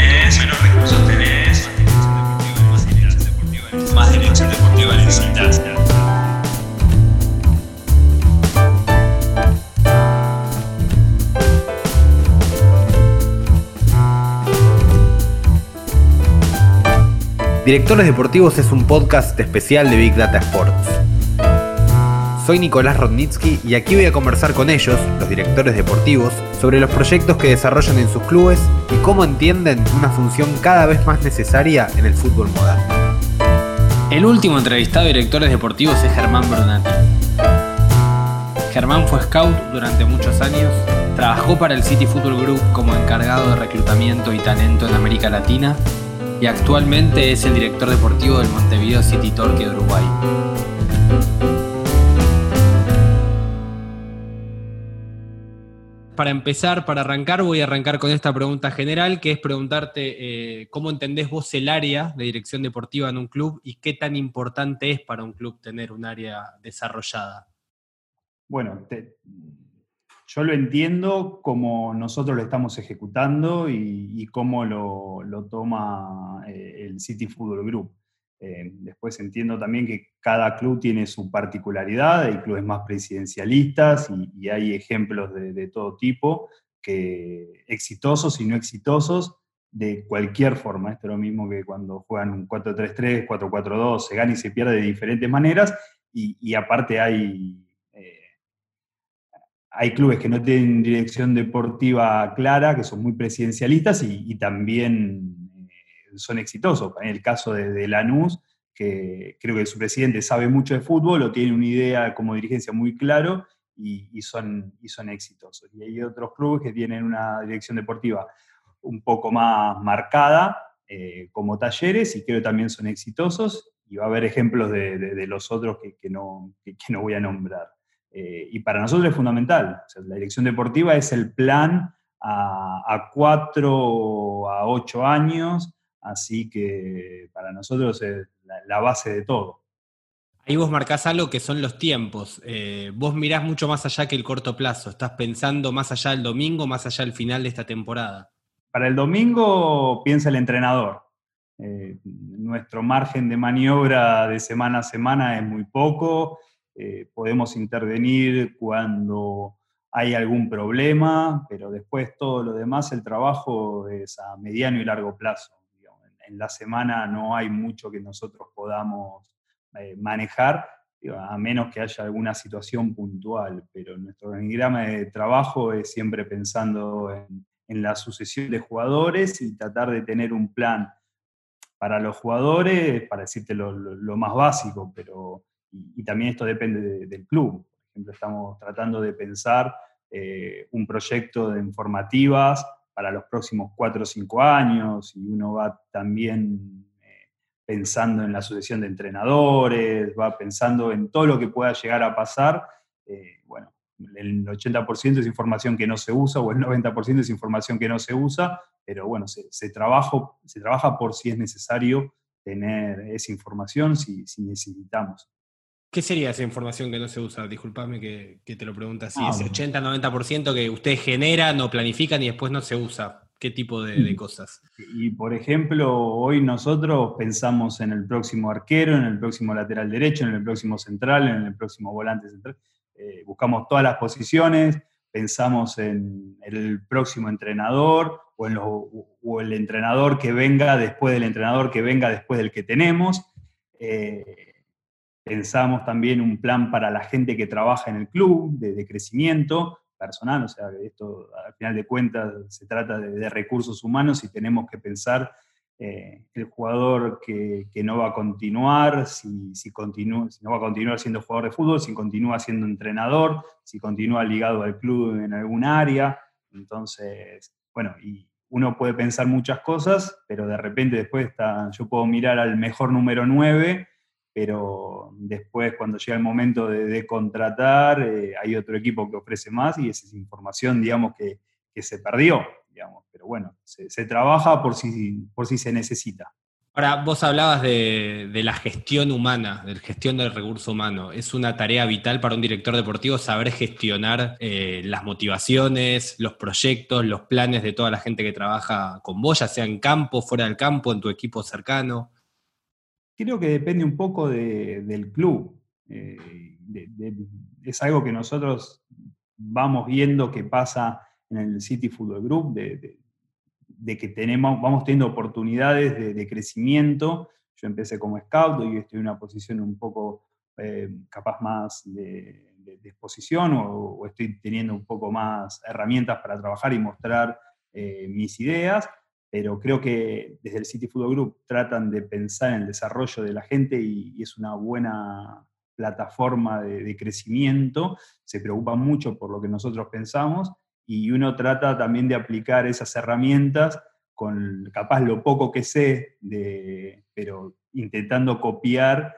tenés, menos recursos tenés, más dirección deportiva necesitas. Directores Deportivos es un podcast especial de Big Data Sports. Soy Nicolás Rodnitsky y aquí voy a conversar con ellos, los directores deportivos, sobre los proyectos que desarrollan en sus clubes y cómo entienden una función cada vez más necesaria en el fútbol moderno. El último entrevistado de directores deportivos es Germán Brunati. Germán fue scout durante muchos años, trabajó para el City Football Group como encargado de reclutamiento y talento en América Latina y actualmente es el director deportivo del Montevideo City Torque de Uruguay. Para empezar, para arrancar, voy a arrancar con esta pregunta general, que es preguntarte eh, cómo entendés vos el área de dirección deportiva en un club y qué tan importante es para un club tener un área desarrollada. Bueno, yo lo entiendo como nosotros lo estamos ejecutando y, cómo lo, toma eh, el City Football Group. Eh, después entiendo también que cada club tiene su particularidad, hay clubes más presidencialistas y, hay ejemplos de, todo tipo, que exitosos y no exitosos de cualquier forma. Esto es lo mismo que cuando juegan un 4-3-3, 4-4-2, se gana y se pierde de diferentes maneras y aparte hay hay clubes que no tienen dirección deportiva clara, que son muy presidencialistas y, también eh, son exitosos. En el caso de, Lanús, que creo que su presidente sabe mucho de fútbol o tiene una idea como dirigencia muy claro y, son, y son exitosos. Y hay otros clubes que tienen una dirección deportiva un poco más marcada, eh, como talleres, y creo que también son exitosos. Y va a haber ejemplos de, los otros que, no, que no voy a nombrar. Eh, y para nosotros es fundamental. la dirección deportiva es el plan a, cuatro, a ocho años, así que para nosotros es la, base de todo. Ahí vos marcás algo que son los tiempos. Eh, vos mirás mucho más allá que el corto plazo. Estás pensando más allá del domingo, más allá del final de esta temporada. Para el domingo piensa el entrenador. Eh, nuestro margen de maniobra de semana a semana es muy poco eh, podemos intervenir cuando hay algún problema, pero después todo lo demás, el trabajo es a mediano y largo plazo. En la semana no hay mucho que nosotros podamos eh, manejar, a menos que haya alguna situación puntual, pero nuestro organigrama de trabajo es siempre pensando en, la sucesión de jugadores y tratar de tener un plan para los jugadores, para decirte lo, más básico, pero y, también esto depende del club. Por ejemplo, estamos tratando de pensar eh, un proyecto de informativas para los próximos cuatro o cinco años y uno va también eh, pensando en la sucesión de entrenadores, va pensando en todo lo que pueda llegar a pasar. Eh, bueno, el 80% es información que no se usa o el 90% es información que no se usa, pero bueno, se, se, se trabaja por si es necesario tener esa información, si, si necesitamos. ¿Qué sería esa información que no se usa? Disculpame que, te lo pregunte así. Ah, Ese 80-90% que ustedes generan o planifican y después no se usa. ¿Qué tipo de, cosas? Y por ejemplo, hoy nosotros pensamos en el próximo arquero, en el próximo lateral derecho, en el próximo central, en el próximo volante central. Eh, buscamos todas las posiciones, pensamos en el próximo entrenador o, en o el entrenador que venga después del entrenador que venga después del que tenemos. Eh, Pensamos también un plan para la gente que trabaja en el club, de, crecimiento personal, o sea, esto al final de cuentas se trata de, recursos humanos y tenemos que pensar eh, el jugador que, no va a continuar, si, si, continúa, si no va a continuar siendo jugador de fútbol, si continúa siendo entrenador, si continúa ligado al club en algún área. Entonces, bueno, y uno puede pensar muchas cosas, pero de repente después está, yo puedo mirar al mejor número 9 pero después cuando llega el momento de, contratar, eh, hay otro equipo que ofrece más y esa es información, digamos, que, se perdió, digamos. Pero bueno, se, trabaja por si, por si se necesita. Ahora, vos hablabas de, la gestión humana, de la gestión del recurso humano. Es una tarea vital para un director deportivo saber gestionar eh, las motivaciones, los proyectos, los planes de toda la gente que trabaja con vos, ya sea en campo, fuera del campo, en tu equipo cercano. Creo que depende un poco del club. Eh, es algo que nosotros vamos viendo que pasa en el City Football Group, de, que tenemos, vamos teniendo oportunidades de, crecimiento. Yo empecé como scout y estoy en una posición un poco eh, capaz más de, exposición o, estoy teniendo un poco más herramientas para trabajar y mostrar eh, mis ideas, pero creo que desde el City Football Group tratan de pensar en el desarrollo de la gente y, es una buena plataforma de, de, crecimiento, se preocupa mucho por lo que nosotros pensamos y uno trata también de aplicar esas herramientas con capaz lo poco que sé, de, pero intentando copiar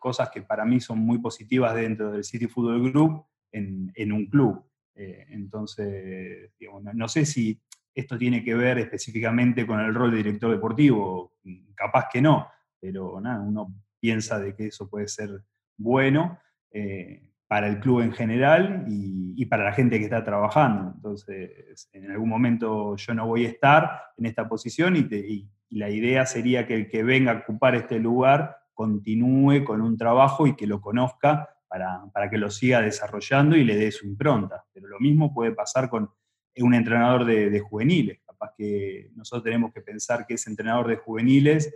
cosas que para mí son muy positivas dentro del City Football Group en, en un club. Eh, entonces, no, sé si esto tiene que ver específicamente con el rol de director deportivo, capaz que no, pero nada, uno piensa de que eso puede ser bueno. Eh, para el club en general y, para la gente que está trabajando. Entonces, en algún momento yo no voy a estar en esta posición y, la idea sería que el que venga a ocupar este lugar continúe con un trabajo y que lo conozca para, que lo siga desarrollando y le dé su impronta. Pero lo mismo puede pasar con un entrenador de, juveniles. Capaz que nosotros tenemos que pensar que ese entrenador de juveniles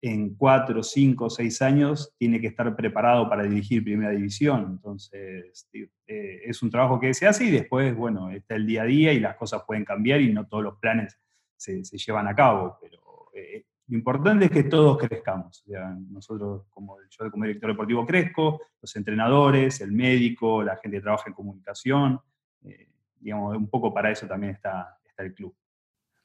en cuatro, cinco, seis años tiene que estar preparado para dirigir primera división. Entonces, eh, es un trabajo que se hace y después, bueno, está el día a día y las cosas pueden cambiar y no todos los planes se, llevan a cabo. Pero eh, lo importante es que todos crezcamos. nosotros, como yo como director deportivo crezco, los entrenadores, el médico, la gente que trabaja en comunicación, eh, digamos, un poco para eso también está, está el club.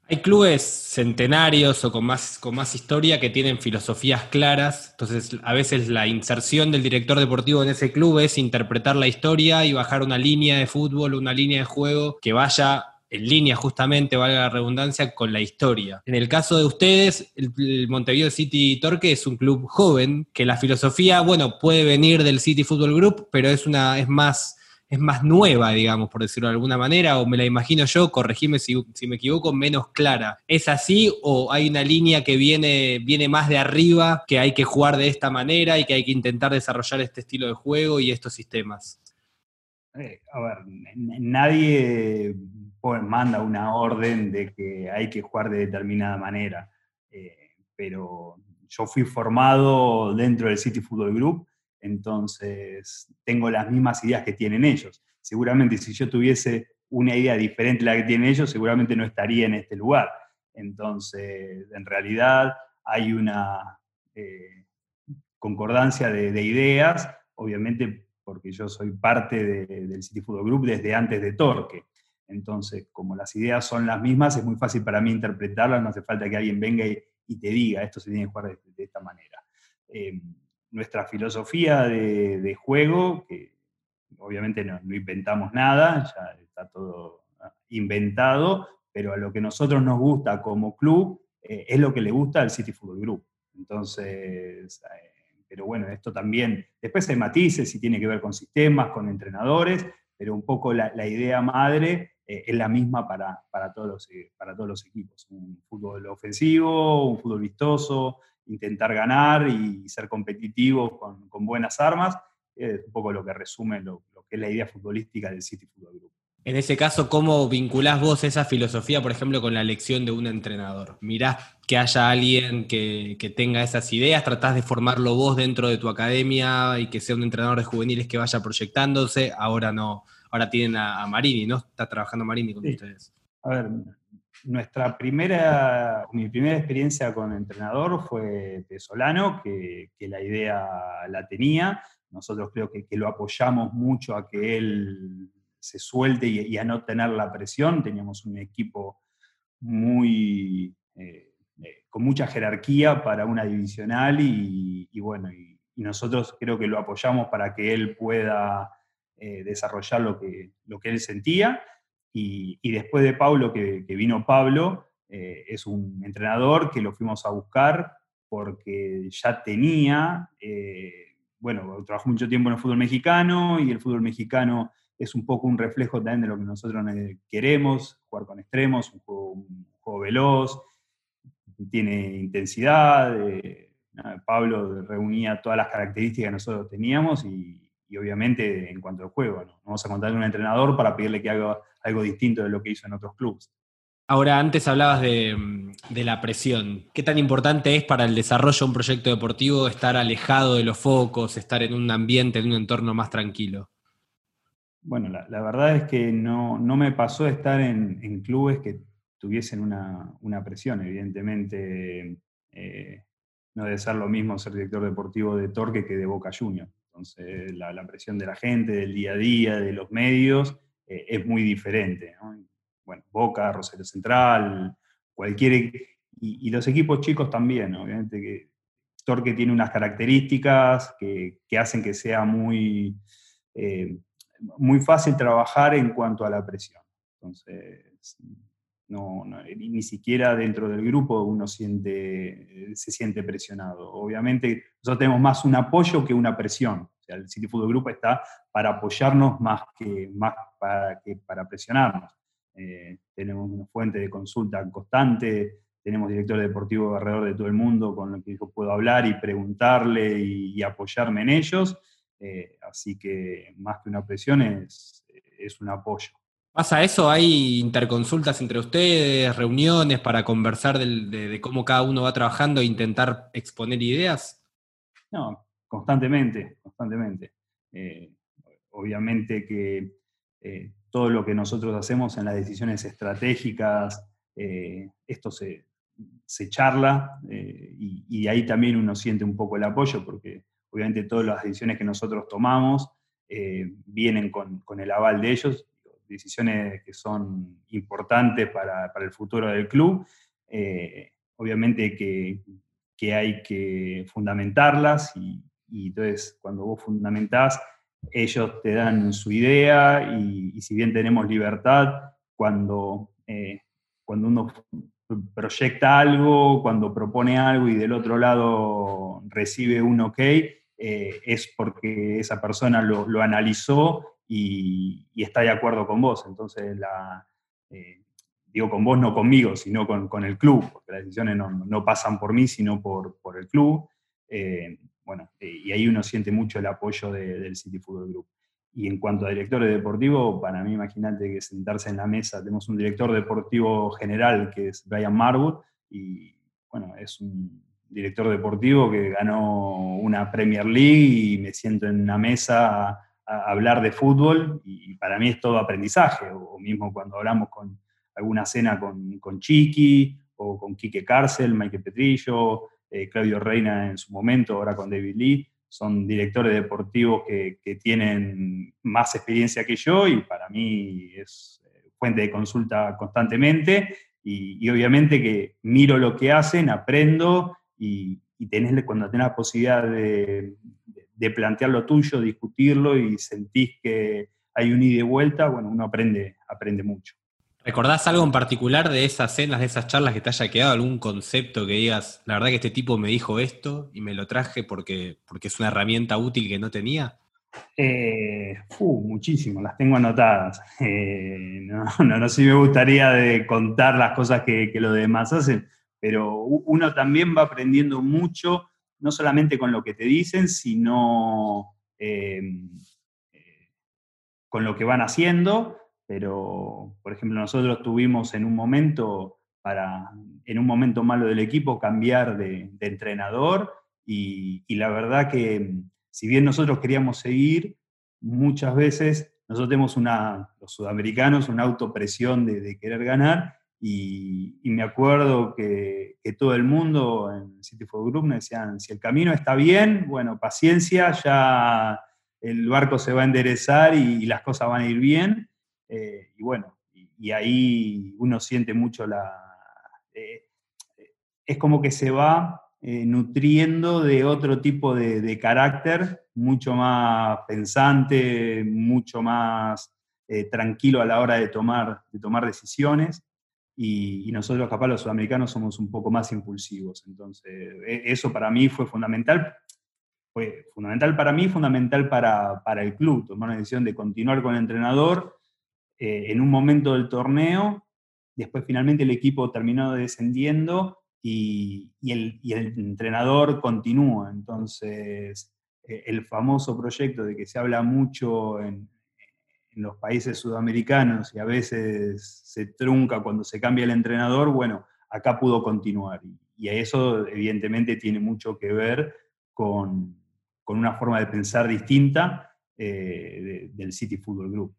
Hay clubes centenarios o con más, con más historia que tienen filosofías claras, entonces a veces la inserción del director deportivo en ese club es interpretar la historia y bajar una línea de fútbol, una línea de juego que vaya en línea justamente, valga la redundancia, con la historia. En el caso de ustedes, el, Montevideo City Torque es un club joven, que la filosofía, bueno, puede venir del City Football Group, pero es, una, es más es más nueva, digamos, por decirlo de alguna manera, o me la imagino yo, corregime si, me equivoco, menos clara. ¿Es así o hay una línea que viene, viene más de arriba, que hay que jugar de esta manera y que hay que intentar desarrollar este estilo de juego y estos sistemas? Eh, a ver, nadie manda una orden de que hay que jugar de determinada manera, eh, pero yo fui formado dentro del City Football Group entonces tengo las mismas ideas que tienen ellos. Seguramente si yo tuviese una idea diferente a la que tienen ellos, seguramente no estaría en este lugar. Entonces, en realidad hay una eh, concordancia de, ideas, obviamente porque yo soy parte del City Football Group desde antes de Torque. Entonces, como las ideas son las mismas, es muy fácil para mí interpretarlas, no hace falta que alguien venga y, te diga, esto se tiene que jugar de, esta manera. Eh, nuestra filosofía de, juego, que obviamente no, inventamos nada, ya está todo ah, inventado, pero a lo que nosotros nos gusta como club eh, es lo que le gusta al City Football Group. Entonces, eh, pero bueno, esto también, después hay matices y tiene que ver con sistemas, con entrenadores, pero un poco la, idea madre eh, es la misma para, para, todos los, para todos los equipos. Un fútbol ofensivo, un fútbol vistoso, intentar ganar y ser competitivo con, buenas armas, es un poco lo que resume lo, que es la idea futbolística del City Football Group. En ese caso, ¿cómo vinculás vos esa filosofía, por ejemplo, con la elección de un entrenador? Mirás que haya alguien que, tenga esas ideas, tratás de formarlo vos dentro de tu academia y que sea un entrenador de juveniles que vaya proyectándose. Ahora no, ahora tienen a, Marini, ¿no? Está trabajando Marini con ustedes. A ver, nuestra primera, mi primera experiencia con entrenador fue de Solano, que, la idea la tenía. Nosotros creo que, lo apoyamos mucho a que él se suelte y, a no tener la presión. Teníamos un equipo muy, eh, eh, con mucha jerarquía para una divisional y, bueno, y, nosotros creo que lo apoyamos para que él pueda eh, desarrollar lo que, lo que él sentía y, después de Pablo, que, vino Pablo, eh, es un entrenador que lo fuimos a buscar porque ya tenía, eh, bueno, trabajó mucho tiempo en el fútbol mexicano y el fútbol mexicano es un poco un reflejo también de lo que nosotros queremos, jugar con extremos, un juego, veloz, tiene intensidad. Eh, Pablo reunía todas las características que nosotros teníamos y, obviamente en cuanto al juego, ¿no? vamos a contar con un entrenador para pedirle que haga algo distinto de lo que hizo en otros clubes. Ahora, antes hablabas de, la presión. ¿Qué tan importante es para el desarrollo de un proyecto deportivo estar alejado de los focos, estar en un ambiente, en un entorno más tranquilo? Bueno, la, verdad es que no, me pasó estar en, clubes que tuviesen una, presión. Evidentemente, eh, no debe ser lo mismo ser director deportivo de Torque que de Boca Juniors. Entonces, la, presión de la gente, del día a día, de los medios, eh, es muy diferente. ¿no? bueno, Boca, Rosario Central, cualquier... Y, los equipos chicos también, obviamente que Torque tiene unas características que, hacen que sea muy, eh, muy fácil trabajar en cuanto a la presión. Entonces, no, ni siquiera dentro del grupo uno siente, se siente presionado. Obviamente, nosotros tenemos más un apoyo que una presión. El City Football Group está para apoyarnos más que, más para, que para presionarnos. Eh, tenemos una fuente de consulta constante, tenemos directores deportivos alrededor de todo el mundo con los que yo puedo hablar y preguntarle y, apoyarme en ellos. Eh, así que más que una presión es, es un apoyo. ¿Pasa eso? ¿Hay interconsultas entre ustedes, reuniones para conversar de, cómo cada uno va trabajando e intentar exponer ideas? No, constantemente, constantemente. Eh, obviamente que todo lo que nosotros hacemos en las decisiones estratégicas, eh, esto se, charla eh, y, ahí también uno siente un poco el apoyo, porque obviamente todas las decisiones que nosotros tomamos eh, vienen con, el aval de ellos, decisiones que son importantes para, el futuro del club. obviamente que, hay que fundamentarlas y, entonces cuando vos fundamentás, ellos te dan su idea y, si bien tenemos libertad, cuando, eh, cuando uno proyecta algo, cuando propone algo y del otro lado recibe un ok, eh, es porque esa persona lo, analizó y, está de acuerdo con vos. Entonces, la, eh, digo con vos, no conmigo, sino con, el club, porque las decisiones no, pasan por mí, sino por, por el club bueno, eh, y ahí uno siente mucho el apoyo del City Football Group. Y en cuanto a directores deportivos, para mí imagínate que sentarse en la mesa, tenemos un director deportivo general que es Brian Marwood, y bueno, es un director deportivo que ganó una Premier League y me siento en una mesa hablar de fútbol y, para mí es todo aprendizaje, o, mismo cuando hablamos con alguna cena con, con Chiqui o con Quique Cárcel, Michael Petrillo, eh, Claudio Reina en su momento, ahora con David Lee, son directores deportivos que, tienen más experiencia que yo y para mí es eh, fuente de consulta constantemente y, obviamente que miro lo que hacen, aprendo y, tenés, cuando tenés la posibilidad de, plantear lo tuyo, discutirlo y sentís que hay un ida y vuelta, bueno, uno aprende, aprende mucho. ¿Recordás algo en particular de esas cenas, de esas charlas que te haya quedado? ¿Algún concepto que digas, la verdad que este tipo me dijo esto y me lo traje porque, porque es una herramienta útil que no tenía? Eh, muchísimo, las tengo anotadas. Eh, no, no, sé si me gustaría de contar las cosas que, que los demás hacen, pero uno también va aprendiendo mucho, no solamente con lo que te dicen, sino eh, eh, con lo que van haciendo pero por ejemplo nosotros tuvimos en un momento, para, en un momento malo del equipo, cambiar de, entrenador y, la verdad que si bien nosotros queríamos seguir, muchas veces nosotros tenemos una, los sudamericanos, una autopresión de, querer ganar y, me acuerdo que, todo el mundo en City for Group me decían, si el camino está bien, bueno, paciencia, ya el barco se va a enderezar y las cosas van a ir bien. Eh, y bueno, y, ahí uno siente mucho la... Eh, es como que se va eh, nutriendo de otro tipo de, carácter, mucho más pensante, mucho más tranquilo a la hora de tomar, de tomar decisiones. Y, nosotros capaz los sudamericanos somos un poco más impulsivos. Entonces, e, eso para mí fue fundamental. Fue fundamental para mí, fundamental para, para el club, tomar una decisión de continuar con el entrenador eh, en un momento del torneo, después finalmente el equipo terminó descendiendo y, y, el, y el, entrenador continúa. Entonces, eh, el famoso proyecto de que se habla mucho en, en los países sudamericanos y a veces se trunca cuando se cambia el entrenador, bueno, acá pudo continuar. Y, eso evidentemente tiene mucho que ver con, una forma de pensar distinta eh, del City Football Group.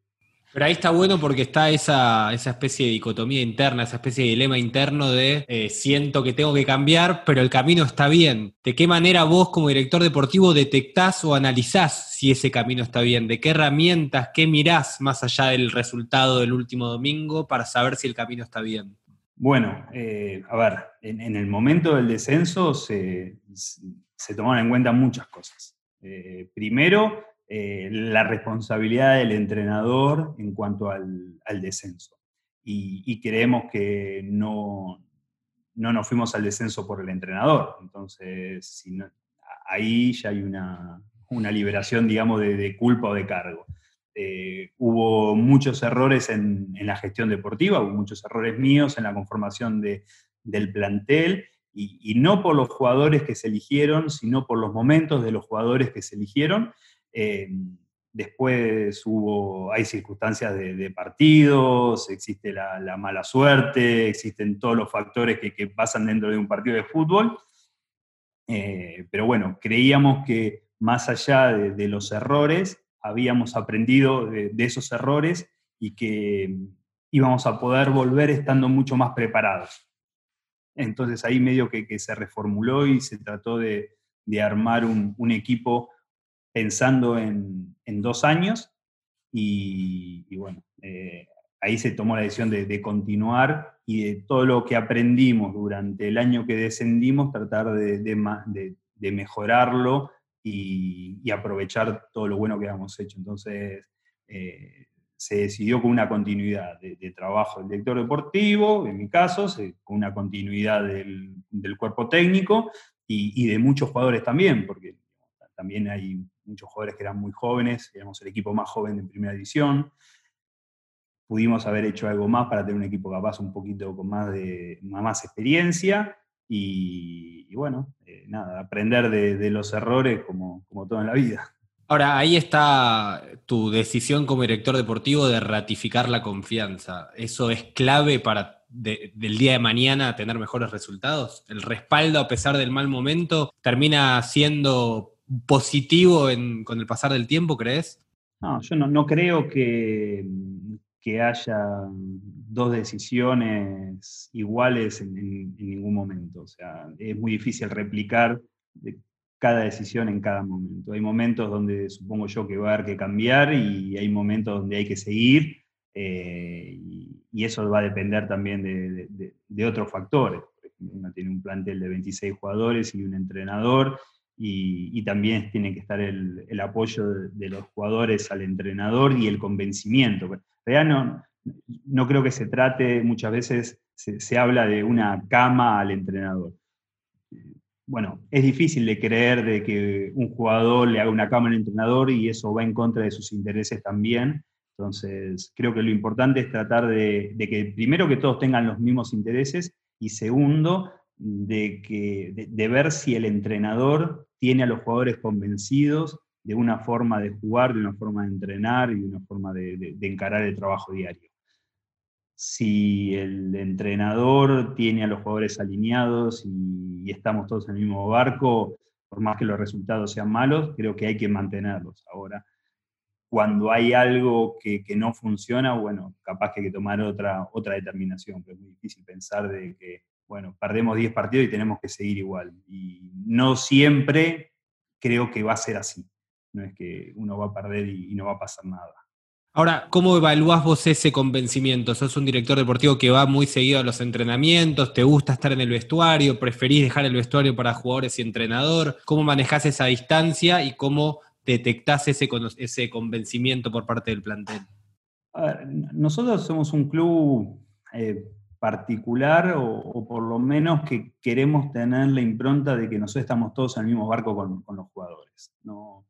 Pero ahí está bueno porque está esa, esa especie de dicotomía interna, esa especie de dilema interno de eh, siento que tengo que cambiar, pero el camino está bien. ¿De qué manera vos como director deportivo detectás o analizás si ese camino está bien? ¿De qué herramientas, qué mirás más allá del resultado del último domingo para saber si el camino está bien? Bueno, eh, a ver, en, el momento del descenso se, se tomaron en cuenta muchas cosas. Eh, primero, eh, la responsabilidad del entrenador en cuanto al, descenso. Y, creemos que no, no nos fuimos al descenso por el entrenador. Entonces, ahí ya hay una, liberación, digamos, de, culpa o de cargo. Eh, hubo muchos errores en, la gestión deportiva, hubo muchos errores míos en la conformación del plantel, y, y, no por los jugadores que se eligieron, sino por los momentos de los jugadores que se eligieron, eh, después hubo, hay circunstancias de, partidos, existe la, mala suerte, existen todos los factores que, pasan dentro de un partido de fútbol. Eh, pero bueno, creíamos que más allá de, los errores, habíamos aprendido de, esos errores y que íbamos a poder volver estando mucho más preparados. Entonces ahí medio que, se reformuló y se trató de, armar un equipo pensando en, dos años y, bueno, eh, ahí se tomó la decisión de, continuar y de todo lo que aprendimos durante el año que descendimos, tratar de, mejorarlo y, aprovechar todo lo bueno que habíamos hecho. Entonces, eh, se decidió con una continuidad de, trabajo del director deportivo, en mi caso, con una continuidad del, cuerpo técnico y, y, de muchos jugadores también, porque también hay muchos jugadores que eran muy jóvenes, éramos el equipo más joven de primera división. Pudimos haber hecho algo más para tener un equipo capaz un poquito con más, de, más experiencia y, bueno, eh, nada, aprender de, los errores como, como todo en la vida. Ahora, ahí está tu decisión como director deportivo de ratificar la confianza. ¿Eso es clave para del día de mañana tener mejores resultados? ¿El respaldo a pesar del mal momento termina siendo positivo con el pasar del tiempo, crees? No, yo no, creo que, que, haya dos decisiones iguales en, ningún momento. O sea, es muy difícil replicar cada decisión en cada momento. Hay momentos donde supongo yo que va a haber que cambiar y hay momentos donde hay que seguir. Eh, y, eso va a depender también de, otros factores. Uno tiene un plantel de 26 jugadores y un entrenador y, también tiene que estar el, apoyo de, los jugadores al entrenador y el convencimiento. En no, no creo que se trate, muchas veces se, habla de una cama al entrenador. Bueno, es difícil de creer de que un jugador le haga una cama al entrenador y eso va en contra de sus intereses también. Entonces, creo que lo importante es tratar de, que primero que todos tengan los mismos intereses y segundo, de, que, de, ver si el entrenador tiene a los jugadores convencidos de una forma de jugar, de una forma de entrenar y de una forma de, encarar el trabajo diario. Si el entrenador tiene a los jugadores alineados y, estamos todos en el mismo barco, por más que los resultados sean malos, creo que hay que mantenerlos. Ahora, cuando hay algo que, que, no funciona, bueno, capaz que hay que tomar otra, otra determinación, pero es muy difícil pensar de que bueno, perdemos 10 partidos y tenemos que seguir igual. Y no siempre creo que va a ser así. No es que uno va a perder y, no va a pasar nada. Ahora, ¿cómo evaluás vos ese convencimiento? ¿Sos un director deportivo que va muy seguido a los entrenamientos? ¿Te gusta estar en el vestuario? ¿Preferís dejar el vestuario para jugadores y entrenador? ¿Cómo manejás esa distancia y cómo detectás ese, ese convencimiento por parte del plantel? nosotros somos un club eh, particular o, por lo menos que queremos tener la impronta de que nosotros estamos todos en el mismo barco con, con los jugadores. No,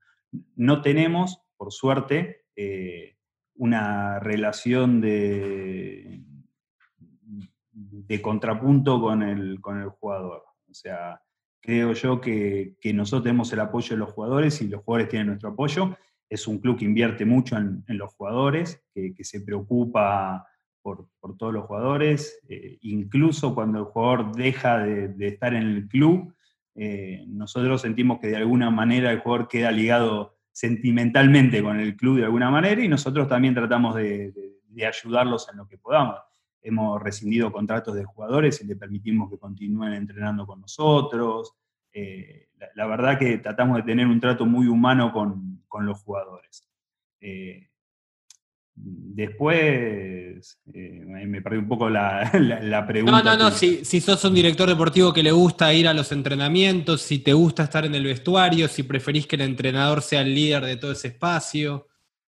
no, tenemos, por suerte, eh, una relación de, de contrapunto con el, con el jugador. O sea, creo yo que, que, nosotros tenemos el apoyo de los jugadores y los jugadores tienen nuestro apoyo. Es un club que invierte mucho en, los jugadores, que, se preocupa por, todos los jugadores. Eh, incluso cuando el jugador deja de, estar en el club, eh, nosotros sentimos que de alguna manera el jugador queda ligado sentimentalmente con el club de alguna manera y nosotros también tratamos de, ayudarlos en lo que podamos hemos rescindido contratos de jugadores y le permitimos que continúen entrenando con nosotros. Eh, la, verdad que tratamos de tener un trato muy humano con, con los jugadores. Después, eh, me perdí un poco la, la, la pregunta. No, no, no, si, si, sos un director deportivo que le gusta ir a los entrenamientos, si te gusta estar en el vestuario, si preferís que el entrenador sea el líder de todo ese espacio.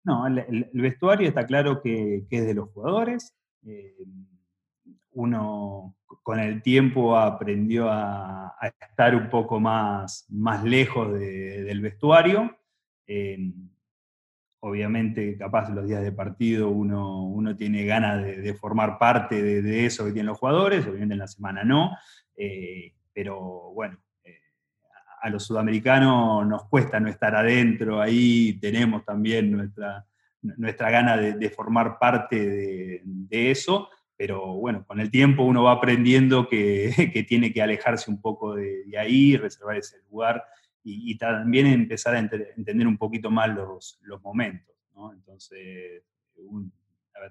No, el, el, el vestuario está claro que, que es de los jugadores, eh, uno con el tiempo aprendió a, a, estar un poco más, más lejos de, del vestuario. Eh, obviamente, capaz los días de partido uno, uno tiene ganas de, formar parte de, de, eso que tienen los jugadores, obviamente en la semana no, eh, pero bueno, eh, a los sudamericanos nos cuesta no estar adentro, ahí tenemos también nuestra, nuestra gana de, formar parte de, de, eso, pero bueno, con el tiempo uno va aprendiendo que, que tiene que alejarse un poco de, de ahí, reservar ese lugar y, y, también empezar a ent entender un poquito más los, los momentos. Entonces,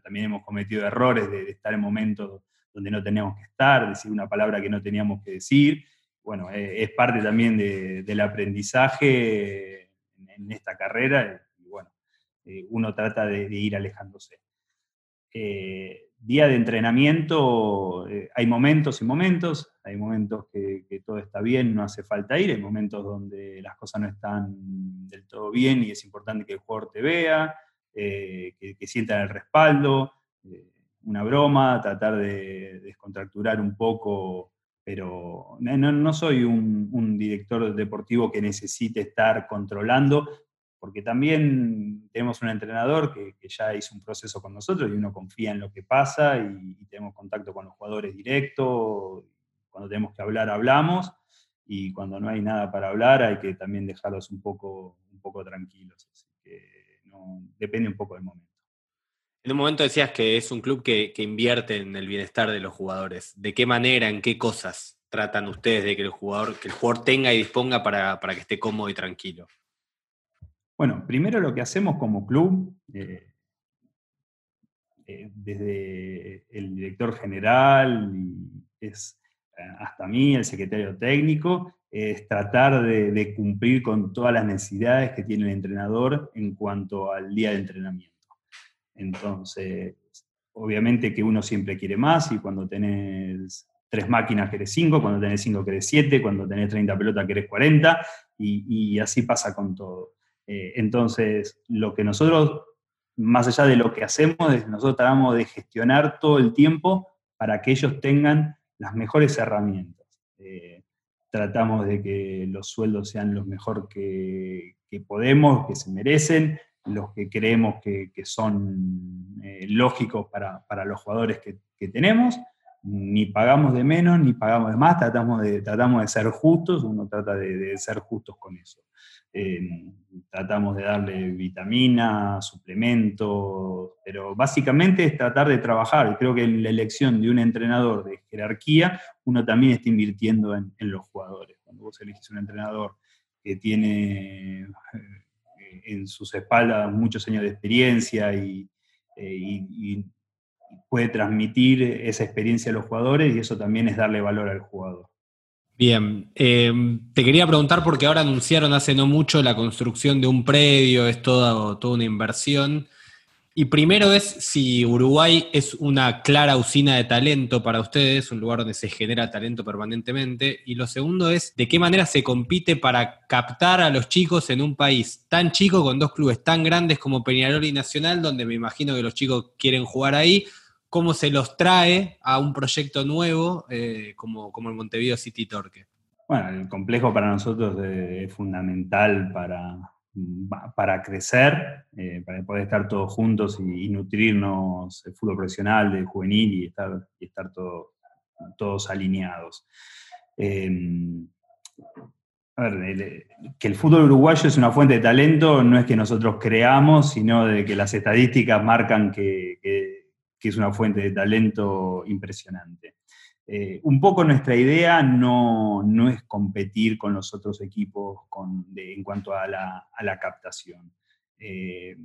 también hemos cometido errores de, de, estar en momentos donde no teníamos que estar, decir una palabra que no teníamos que decir. Bueno, eh, es parte también de, del aprendizaje en, esta carrera eh, uno trata de, de, ir alejándose. Eh, día de entrenamiento, eh, hay momentos y momentos, hay momentos que, todo está bien, no hace falta ir, hay momentos donde las cosas no están del todo bien y es importante que el jugador te vea, que, que, sienta el respaldo, una broma, tratar de descontracturar un poco pero no, no soy un, un, director deportivo que necesite estar controlando, porque también tenemos un entrenador que, ya hizo un proceso con nosotros y uno confía en lo que pasa y, tenemos contacto con los jugadores directos, cuando tenemos que hablar hablamos y cuando no hay nada para hablar hay que también dejarlos un poco, un poco tranquilos, así que depende un poco del momento. En un momento decías que es un club que, que invierte en el bienestar de los jugadores. ¿De qué manera, en qué cosas tratan ustedes de que el jugador, que el jugador tenga y disponga para, para que esté cómodo y tranquilo? Bueno, primero lo que hacemos como club, eh, eh, desde el director general y es eh, hasta mí, el secretario técnico, es tratar de, cumplir con todas las necesidades que tiene el entrenador en cuanto al día de entrenamiento. Entonces, obviamente que uno siempre quiere más y cuando tenés tres máquinas querés cinco, cuando tenés cinco querés siete, cuando tenés 30 pelotas querés 40 y, y así pasa con todo. Eh, entonces, lo que nosotros, más allá de lo que hacemos, es nosotros tratamos de gestionar todo el tiempo para que ellos tengan las mejores herramientas. Eh, tratamos de que los sueldos sean los mejor que, que podemos, que se merecen, los que creemos que, son eh, lógicos para, para, los jugadores que, tenemos. Ni pagamos de menos, ni pagamos de más, tratamos de, tratamos de ser justos, uno trata de, de ser justos con eso. Eh, tratamos de darle vitaminas, suplementos, pero básicamente es tratar de trabajar. Creo que en la elección de un entrenador de jerarquía, uno también está invirtiendo en, en los jugadores. Cuando vos elegís un entrenador que tiene eh, en sus espaldas muchos años de experiencia y, eh, y, y puede transmitir esa experiencia a los jugadores y eso también es darle valor al jugador. Bien, eh, te quería preguntar porque ahora anunciaron hace no mucho la construcción de un predio, es toda, toda una inversión. Y primero es si Uruguay es una clara usina de talento para ustedes, un lugar donde se genera talento permanentemente. Y lo segundo es de qué manera se compite para captar a los chicos en un país tan chico con dos clubes tan grandes como Peñarol y Nacional, donde me imagino que los chicos quieren jugar ahí, cómo se los trae a un proyecto nuevo eh, como, como el Montevideo City Torque. Bueno, el complejo para nosotros es fundamental para, para crecer, eh, para poder estar todos juntos y, nutrirnos el fútbol profesional, del juvenil y estar, y estar todos alineados. Em, a ver, que el fútbol uruguayo es una fuente de talento no es que nosotros creamos, sino de que las estadísticas marcan que, es una fuente de talento impresionante. Eh, un poco nuestra idea no, es competir con los otros equipos en cuanto a la, captación. Eh,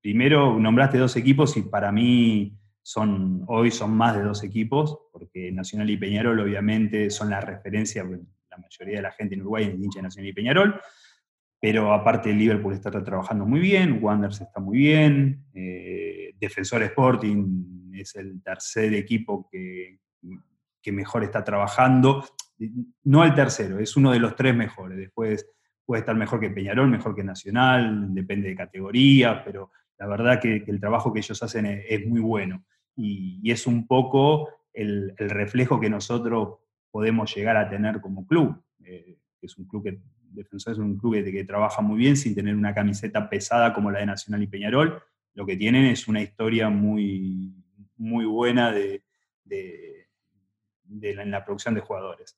primero, nombraste dos equipos y para mí son, hoy son más de dos equipos, porque Nacional y Peñarol obviamente son la referencia la mayoría de la gente en Uruguay es hincha de Nacional y Peñarol, pero aparte Liverpool está trabajando muy bien, Wanderers está muy bien, eh, Defensor Sporting es el tercer equipo que, que mejor está trabajando, no el tercero, es uno de los tres mejores, después puede estar mejor que Peñarol, mejor que Nacional, depende de categoría, pero la verdad que, el trabajo que ellos hacen es, muy bueno y, es un poco el, reflejo que nosotros podemos llegar a tener como club. Eh, es un club que, Defensor es un club que, trabaja muy bien sin tener una camiseta pesada como la de Nacional y Peñarol. Lo que tienen es una historia muy, muy buena de, en la producción de jugadores.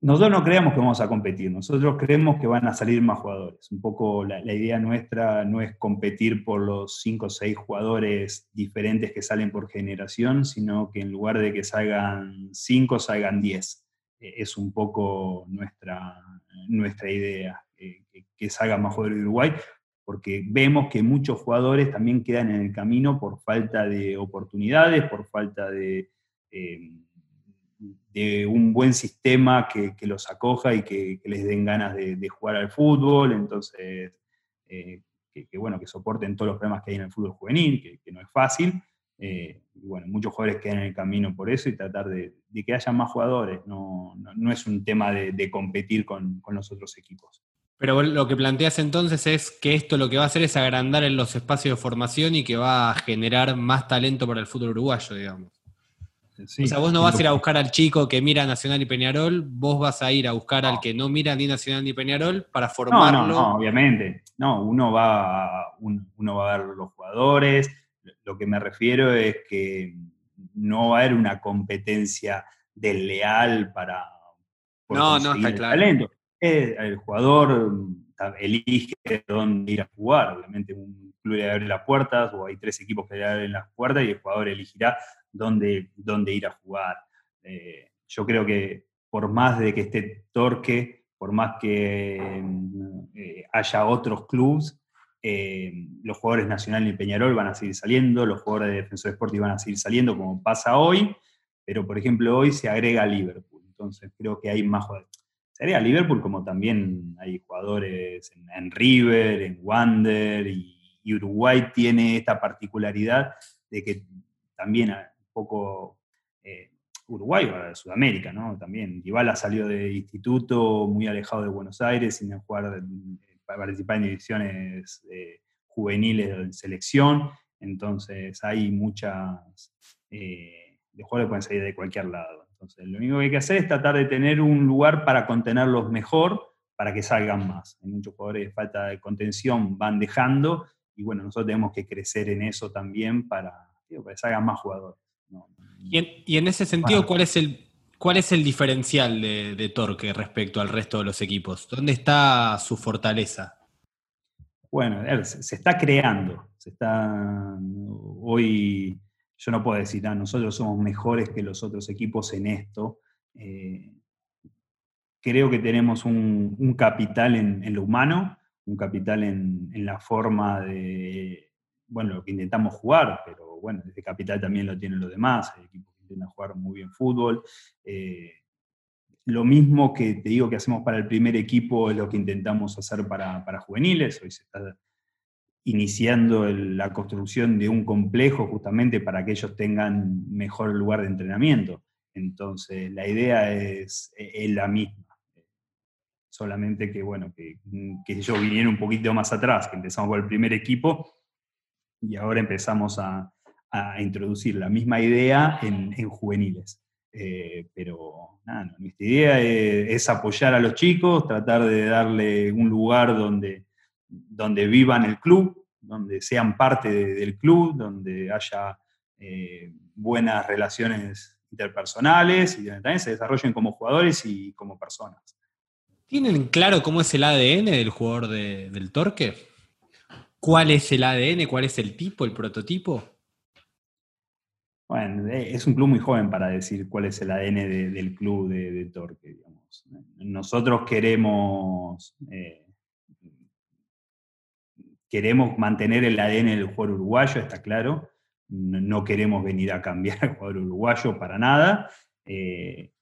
Nosotros no creemos que vamos a competir, nosotros creemos que van a salir más jugadores. Un poco la, idea nuestra no es competir por los 5 o 6 jugadores diferentes que salen por generación, sino que en lugar de que salgan 5, salgan 10. Eh, es un poco nuestra, nuestra idea, eh, que, salgan más jugadores de Uruguay, porque vemos que muchos jugadores también quedan en el camino por falta de oportunidades, por falta de... Eh, un buen sistema que, los acoja y que, les den ganas de, jugar al fútbol, entonces, eh, que, bueno, que soporten todos los problemas que hay en el fútbol juvenil, que, no es fácil. Eh, y bueno, muchos jugadores quedan en el camino por eso y tratar de, que haya más jugadores. No, es un tema de, competir con, los otros equipos. Pero lo que planteas entonces es que esto lo que va a hacer es agrandar en los espacios de formación y que va a generar más talento para el fútbol uruguayo, digamos o sea, vos no vas a ir a buscar al chico que mira Nacional y Peñarol, vos vas a ir a buscar al que no mira ni Nacional ni Peñarol para formarlo. No, no, no obviamente. No, uno va, a, uno va a ver los jugadores. Lo que me refiero es que no va a haber una competencia desleal para no, no, está claro. talento. El jugador elige dónde ir a jugar. Obviamente un club le abre las puertas o hay tres equipos que le abren las puertas y el jugador elegirá dónde, dónde ir a jugar. Eh, yo creo que por más de que esté Torque, por más que mm, eh, haya otros clubes, eh, los jugadores nacionales y Peñarol van a seguir saliendo, los jugadores de Defensor Sporting van a seguir saliendo, como pasa hoy, pero por ejemplo hoy se agrega Liverpool, entonces creo que hay más jugadores. Se agrega Liverpool como también hay jugadores en, River, en Wander, y, Uruguay tiene esta particularidad de que también poco eh, Uruguay o Sudamérica, ¿no? También. Dybala salió de instituto muy alejado de Buenos Aires, sin jugar, participar en divisiones eh, juveniles de selección. Entonces hay muchas. Eh, de jugadores pueden salir de cualquier lado. Entonces, lo único que hay que hacer es tratar de tener un lugar para contenerlos mejor, para que salgan más. Hay muchos jugadores de falta de contención van dejando, y bueno, nosotros tenemos que crecer en eso también para, para que salgan más jugadores. Y, en, ese sentido, ¿cuál es el, cuál es el diferencial de, Torque respecto al resto de los equipos? ¿Dónde está su fortaleza? Bueno, se está creando. Se está, hoy yo no puedo decir, ah, nosotros somos mejores que los otros equipos en esto. Eh, creo que tenemos un, capital en, lo humano, un capital en, la forma de, bueno, lo que intentamos jugar, pero bueno, ese capital también lo tienen los demás, hay equipos que intentan jugar muy bien fútbol. Eh, lo mismo que te digo que hacemos para el primer equipo es lo que intentamos hacer para, juveniles. Hoy se está iniciando la construcción de un complejo justamente para que ellos tengan mejor lugar de entrenamiento. Entonces, la idea es, la misma. Solamente que, bueno, que, que ellos vinieron un poquito más atrás, que empezamos por el primer equipo y ahora empezamos a, a introducir la misma idea en, juveniles. Eh, pero nada, nuestra idea es, apoyar a los chicos, tratar de darle un lugar donde, donde vivan el club, donde sean parte del club, donde haya eh, buenas relaciones interpersonales y donde también se desarrollen como jugadores y como personas. ¿Tienen claro cómo es el ADN del jugador del Torque? ¿Cuál es el ADN? ¿Cuál es el tipo, el prototipo? Bueno, eh, es un club muy joven para decir cuál es el ADN del club de, Torque, digamos. Nosotros queremos, eh, queremos mantener el ADN del jugador uruguayo, está claro. No, queremos venir a cambiar al jugador uruguayo para nada. Eh,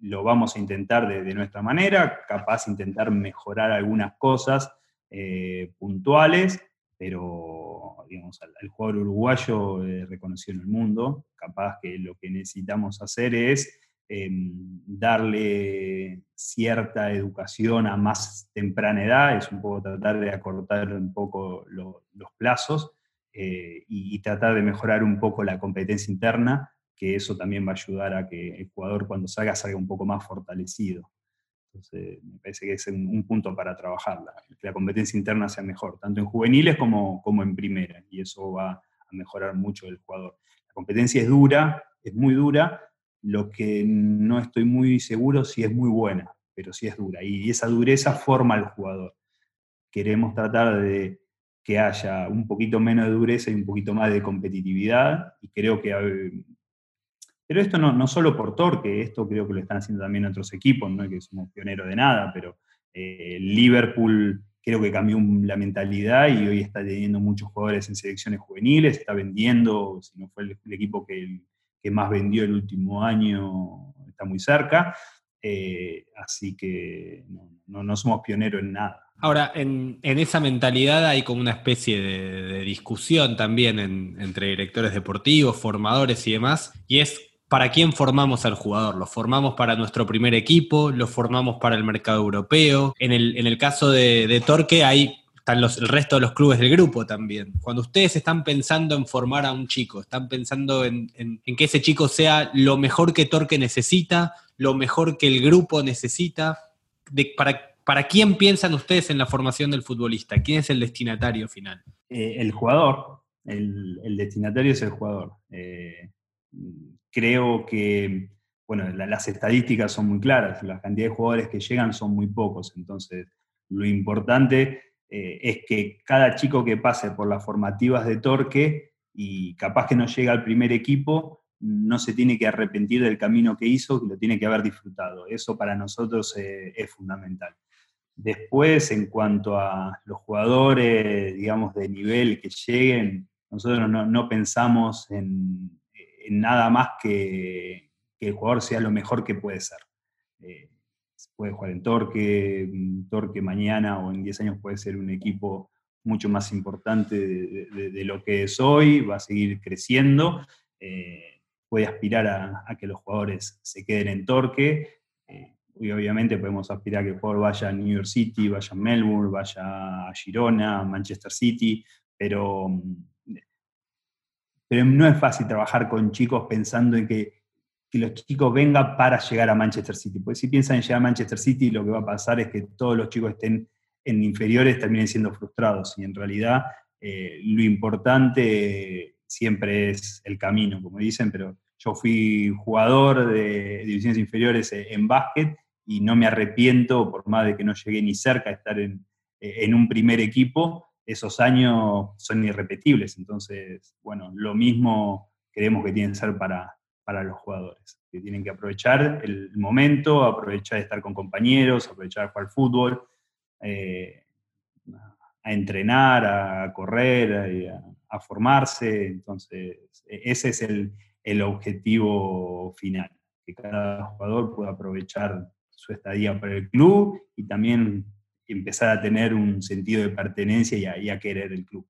lo vamos a intentar de, nuestra manera, capaz intentar mejorar algunas cosas eh, puntuales, pero digamos, al, jugador uruguayo eh, reconocido en el mundo, capaz que lo que necesitamos hacer es em, darle cierta educación a más temprana edad, es un poco tratar de acortar un poco los plazos eh, y, tratar de mejorar un poco la competencia interna que eso también va a ayudar a que el jugador cuando salga salga un poco más fortalecido. Entonces, me parece que es un, punto para trabajar, que la competencia interna sea mejor, tanto en juveniles como, como en primera, y eso va a mejorar mucho el jugador. La competencia es dura, es muy dura, lo que no estoy muy seguro si es muy buena, pero sí es dura, y esa dureza forma al jugador. Queremos tratar de que haya un poquito menos de dureza y un poquito más de competitividad, y creo que pero esto no, no solo por Torque, esto creo que lo están haciendo también otros equipos, no es que somos pioneros de nada, pero eh, Liverpool creo que cambió la mentalidad y hoy está teniendo muchos jugadores en selecciones juveniles, está vendiendo, si no fue el, equipo que, que, más vendió el último año, está muy cerca. Eh, así que no, no, somos pioneros en nada. Ahora, en, en, esa mentalidad hay como una especie de, discusión también entre directores deportivos, formadores y demás, y es para quién formamos al jugador. Lo formamos para nuestro primer equipo, lo formamos para el mercado europeo. En el, en el caso de, Torque hay están los, el resto de los clubes del grupo también. Cuando ustedes están pensando en formar a un chico, están pensando en, que ese chico sea lo mejor que Torque necesita, lo mejor que el grupo necesita. para, ¿Para quién piensan ustedes en la formación del futbolista? ¿Quién es el destinatario final? Eh, el jugador. El, destinatario es el jugador. Eh, creo que, bueno, las estadísticas son muy claras, la cantidad de jugadores que llegan son muy pocos, entonces lo importante eh, es que cada chico que pase por las formativas de Torque y capaz que no llega al primer equipo, no se tiene que arrepentir del camino que hizo, que lo tiene que haber disfrutado. Eso para nosotros eh, es fundamental. Después, en cuanto a los jugadores, digamos, de nivel que lleguen, nosotros no pensamos en, nada más que, que, el jugador sea lo mejor que puede ser. Eh, puede jugar en Torque, Torque mañana o en 10 años puede ser un equipo mucho más importante de, lo que es hoy, va a seguir creciendo, eh, puede aspirar a, que los jugadores se queden en Torque, eh, y obviamente podemos aspirar a que el jugador vaya a New York City, vaya a Melbourne, vaya a Girona, a Manchester City, pero pero no es fácil trabajar con chicos pensando en que, los chicos vengan para llegar a Manchester City. Porque si piensan en llegar a Manchester City, lo que va a pasar es que todos los chicos estén en inferiores terminen siendo frustrados. Y en realidad eh, lo importante siempre es el camino, como dicen, pero yo fui jugador de divisiones inferiores en básquet y no me arrepiento, por más de que no llegué ni cerca de estar en, en un primer equipo, esos años son irrepetibles. Entonces, bueno, lo mismo creemos que tienen que ser para, para los jugadores, que tienen que aprovechar el momento, aprovechar de estar con compañeros, aprovechar de jugar fútbol, eh, a entrenar, a correr, a, formarse. Entonces, e-, ese es el, el objetivo final, que cada jugador pueda aprovechar su estadía para el club y también empezar a tener un sentido de pertenencia y a, querer el club.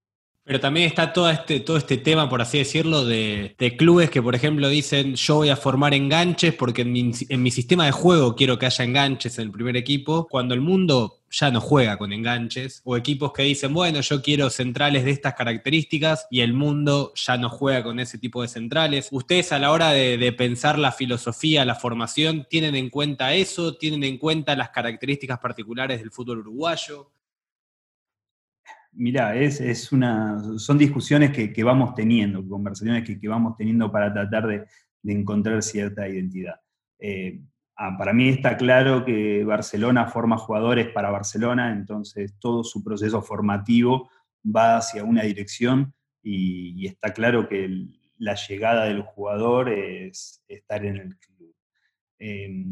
Pero también está todo este, todo este tema, por así decirlo, de, clubes que, por ejemplo, dicen yo voy a formar enganches porque en mi, en mi sistema de juego quiero que haya enganches en el primer equipo, cuando el mundo ya no juega con enganches, o equipos que dicen, bueno, yo quiero centrales de estas características y el mundo ya no juega con ese tipo de centrales. ¿Ustedes a la hora de, de pensar la filosofía, la formación, tienen en cuenta eso? ¿Tienen en cuenta las características particulares del fútbol uruguayo? Mirá, es, es una, son discusiones que, que vamos teniendo, conversaciones que, que, vamos teniendo para tratar de, de encontrar cierta identidad. Eh, ah, para mí está claro que Barcelona forma jugadores para Barcelona, entonces todo su proceso formativo va hacia una dirección y, está claro que la llegada del jugador es estar en el club. Eh,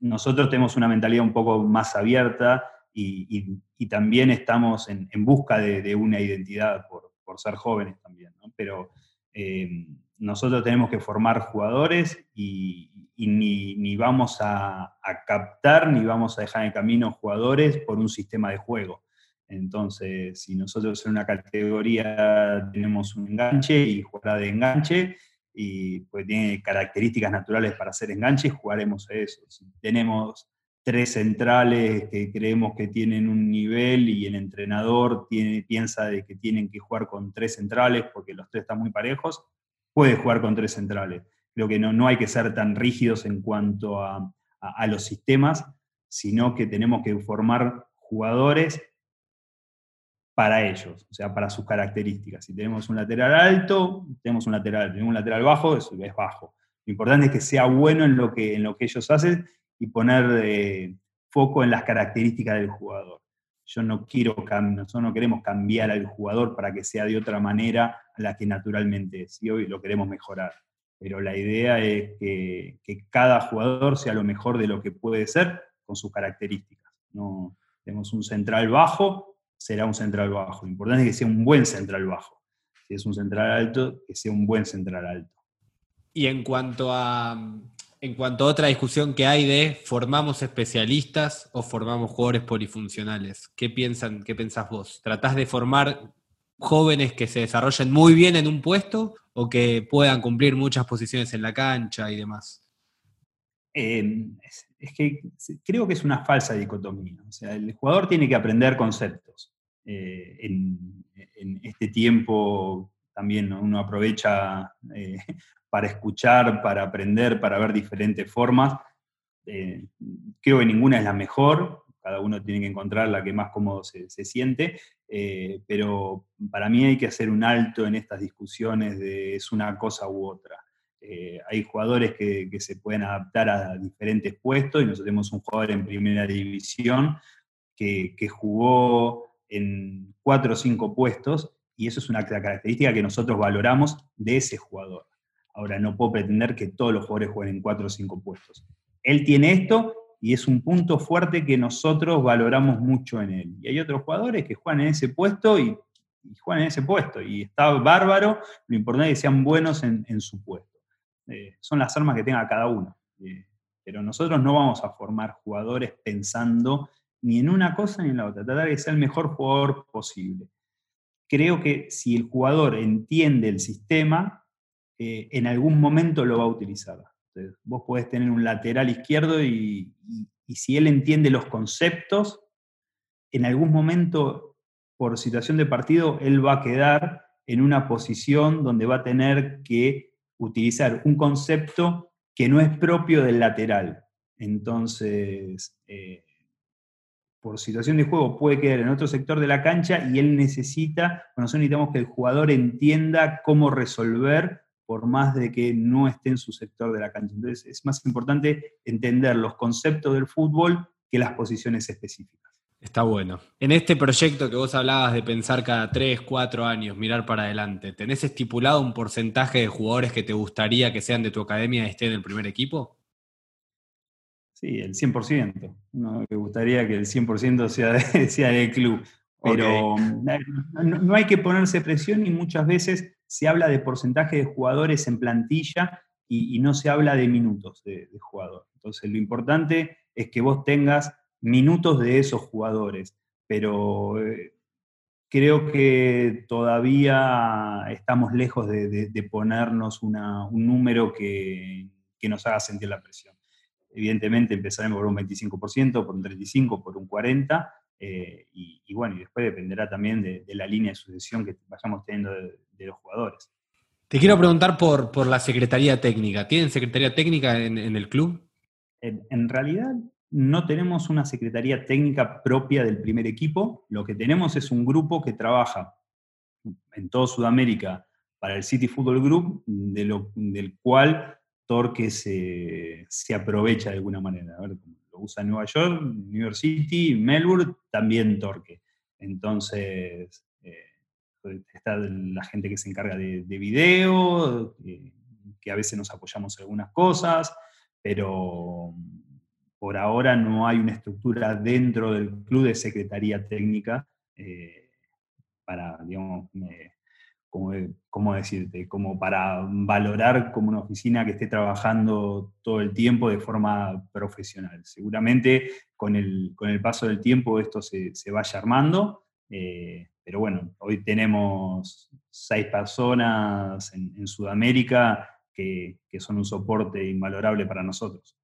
nosotros tenemos una mentalidad un poco más abierta y, y, y también estamos en, en busca de, de, una identidad por, por ser jóvenes también, ¿no? Pero eh, nosotros tenemos que formar jugadores y, y ni, ni, vamos a, a, captar ni vamos a dejar en camino jugadores por un sistema de juego. Entonces, si nosotros en una categoría tenemos un enganche y jugará de enganche, y pues tiene características naturales para hacer enganche, jugaremos a eso. Si tenemos tres centrales que creemos que tienen un nivel y el entrenador piensa de que tienen que jugar con tres centrales porque los tres están muy parejos, puede jugar con tres centrales. Creo que no, no hay que ser tan rígidos en cuanto a, a, los sistemas, sino que tenemos que formar jugadores para ellos, o sea, para sus características. Si tenemos un lateral alto, tenemos un lateral, tenemos un lateral bajo, eso es bajo. Lo importante es que sea bueno en lo que, en lo que ellos hacen y poner eh, foco en las características del jugador. Yo no quiero nosotros no queremos cambiar al jugador para que sea de otra manera a la que naturalmente es, y hoy lo queremos mejorar. Pero la idea es que, que, cada jugador sea lo mejor de lo que puede ser con sus características. No, tenemos un central bajo, será un central bajo. Lo importante es que sea un buen central bajo. Si es un central alto, que sea un buen central alto. Y en cuanto a en cuanto a otra discusión que hay de formamos especialistas o formamos jugadores polifuncionales. ¿Qué piensan, qué pensás vos? ¿Tratás de formar jóvenes que se desarrollen muy bien en un puesto o que puedan cumplir muchas posiciones en la cancha y demás? Eh, es, que creo que es una falsa dicotomía. O sea, el jugador tiene que aprender conceptos. Eh, en, este tiempo también uno aprovecha eh, para escuchar, para aprender, para ver diferentes formas. Eh, creo que ninguna es la mejor, cada uno tiene que encontrar la que más cómodo se, siente, eh, pero para mí hay que hacer un alto en estas discusiones de es una cosa u otra. Hay jugadores que, que, se pueden adaptar a diferentes puestos y nosotros tenemos un jugador en primera división que, que jugó en cuatro o cinco puestos y eso es una característica que nosotros valoramos de ese jugador. Ahora, no puedo pretender que todos los jugadores jueguen en cuatro o cinco puestos. Él tiene esto y es un punto fuerte que nosotros valoramos mucho en él. Y hay otros jugadores que juegan en ese puesto y, juegan en ese puesto. Y está bárbaro, lo importante es que sean buenos en, en su puesto. Eh, son las armas que tenga cada uno. Eh, pero nosotros no vamos a formar jugadores pensando ni en una cosa ni en la otra, tratar de ser el mejor jugador posible. Creo que si el jugador entiende el sistema, eh, en algún momento lo va a utilizar. Vos podés tener un lateral izquierdo y, si él entiende los conceptos, en algún momento, por situación de partido, él va a quedar en una posición donde va a tener que utilizar un concepto que no es propio del lateral. Entonces, eh, por situación de juego puede quedar en otro sector de la cancha y él necesita, nosotros necesitamos que el jugador entienda cómo resolver por más de que no esté en su sector de la cancha. Entonces es más importante entender los conceptos del fútbol que las posiciones específicas. Está bueno. En este proyecto que vos hablabas de pensar cada 3, 4 años, mirar para adelante, ¿tenés estipulado un porcentaje de jugadores que te gustaría que sean de tu academia y estén en el primer equipo? Sí, el 100%. No, me gustaría que el 100% sea, de, sea del club. Pero okay. no, no, hay que ponerse presión y muchas veces se habla de porcentaje de jugadores en plantilla y, y no se habla de minutos de, de, jugador. Entonces, lo importante es que vos tengas minutos de esos jugadores, pero eh, creo que todavía estamos lejos de, ponernos un número que, nos haga sentir la presión. Evidentemente empezaremos por un 25%, por un 35%, por un 40%, eh, y, bueno, y después dependerá también de, la línea de sucesión que vayamos teniendo de, los jugadores. Te quiero preguntar por, por, la Secretaría Técnica. ¿Tienen Secretaría Técnica en, el club? en, realidad no tenemos una secretaría técnica propia del primer equipo, lo que tenemos es un grupo que trabaja en toda Sudamérica para el City Football Group, del cual Torque se, aprovecha de alguna manera. lo usa Nueva York, New York City, Melbourne, también Torque. Entonces, eh, está la gente que se encarga de, video, eh, que a veces nos apoyamos en algunas cosas, pero por ahora no hay una estructura dentro del club de secretaría técnica eh, para, digamos, como, decirte? Como para valorar como una oficina que esté trabajando todo el tiempo de forma profesional. Seguramente con el, con el paso del tiempo esto se, se vaya armando, eh, pero bueno, hoy tenemos seis personas en, Sudamérica que, que son un soporte invalorable para nosotros.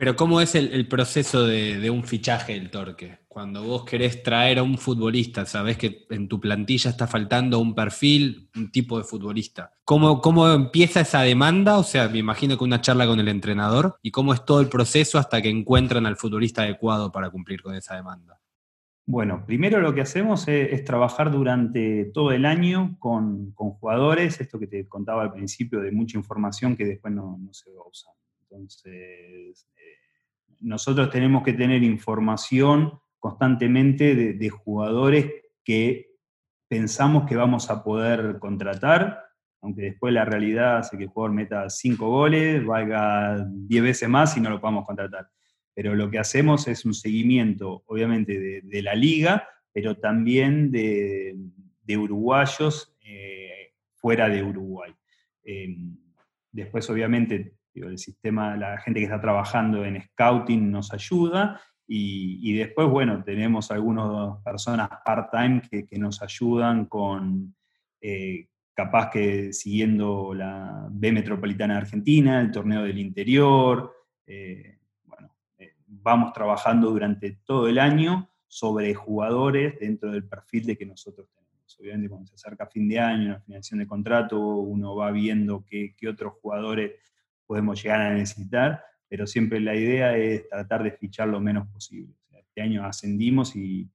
Pero ¿cómo es el, proceso de, un fichaje del Torque? Cuando vos querés traer a un futbolista, sabés que en tu plantilla está faltando un perfil, un tipo de futbolista. ¿Cómo, ¿Cómo empieza esa demanda? O sea, me imagino que una charla con el entrenador y cómo es todo el proceso hasta que encuentran al futbolista adecuado para cumplir con esa demanda. Bueno, primero lo que hacemos es, trabajar durante todo el año con, jugadores, esto que te contaba al principio de mucha información que después no, no se va a Entonces, nosotros tenemos que tener información constantemente de, jugadores que pensamos que vamos a poder contratar, aunque después la realidad hace que el jugador meta cinco goles, valga diez veces más y no lo podamos contratar. Pero lo que hacemos es un seguimiento, obviamente, de, la liga, pero también de, uruguayos eh, fuera de Uruguay. Eh, después, obviamente, el sistema, la gente que está trabajando en scouting nos ayuda y, después, bueno, tenemos algunas personas part-time que, nos ayudan con, eh, capaz que siguiendo la B Metropolitana de Argentina, el torneo del interior. Eh, bueno, eh, vamos trabajando durante todo el año sobre jugadores dentro del perfil de que nosotros tenemos. Obviamente cuando se acerca fin de año, la finalización de contrato, uno va viendo qué otros jugadores podemos llegar a necesitar, pero siempre la idea es tratar de fichar lo menos posible. este año ascendimos y,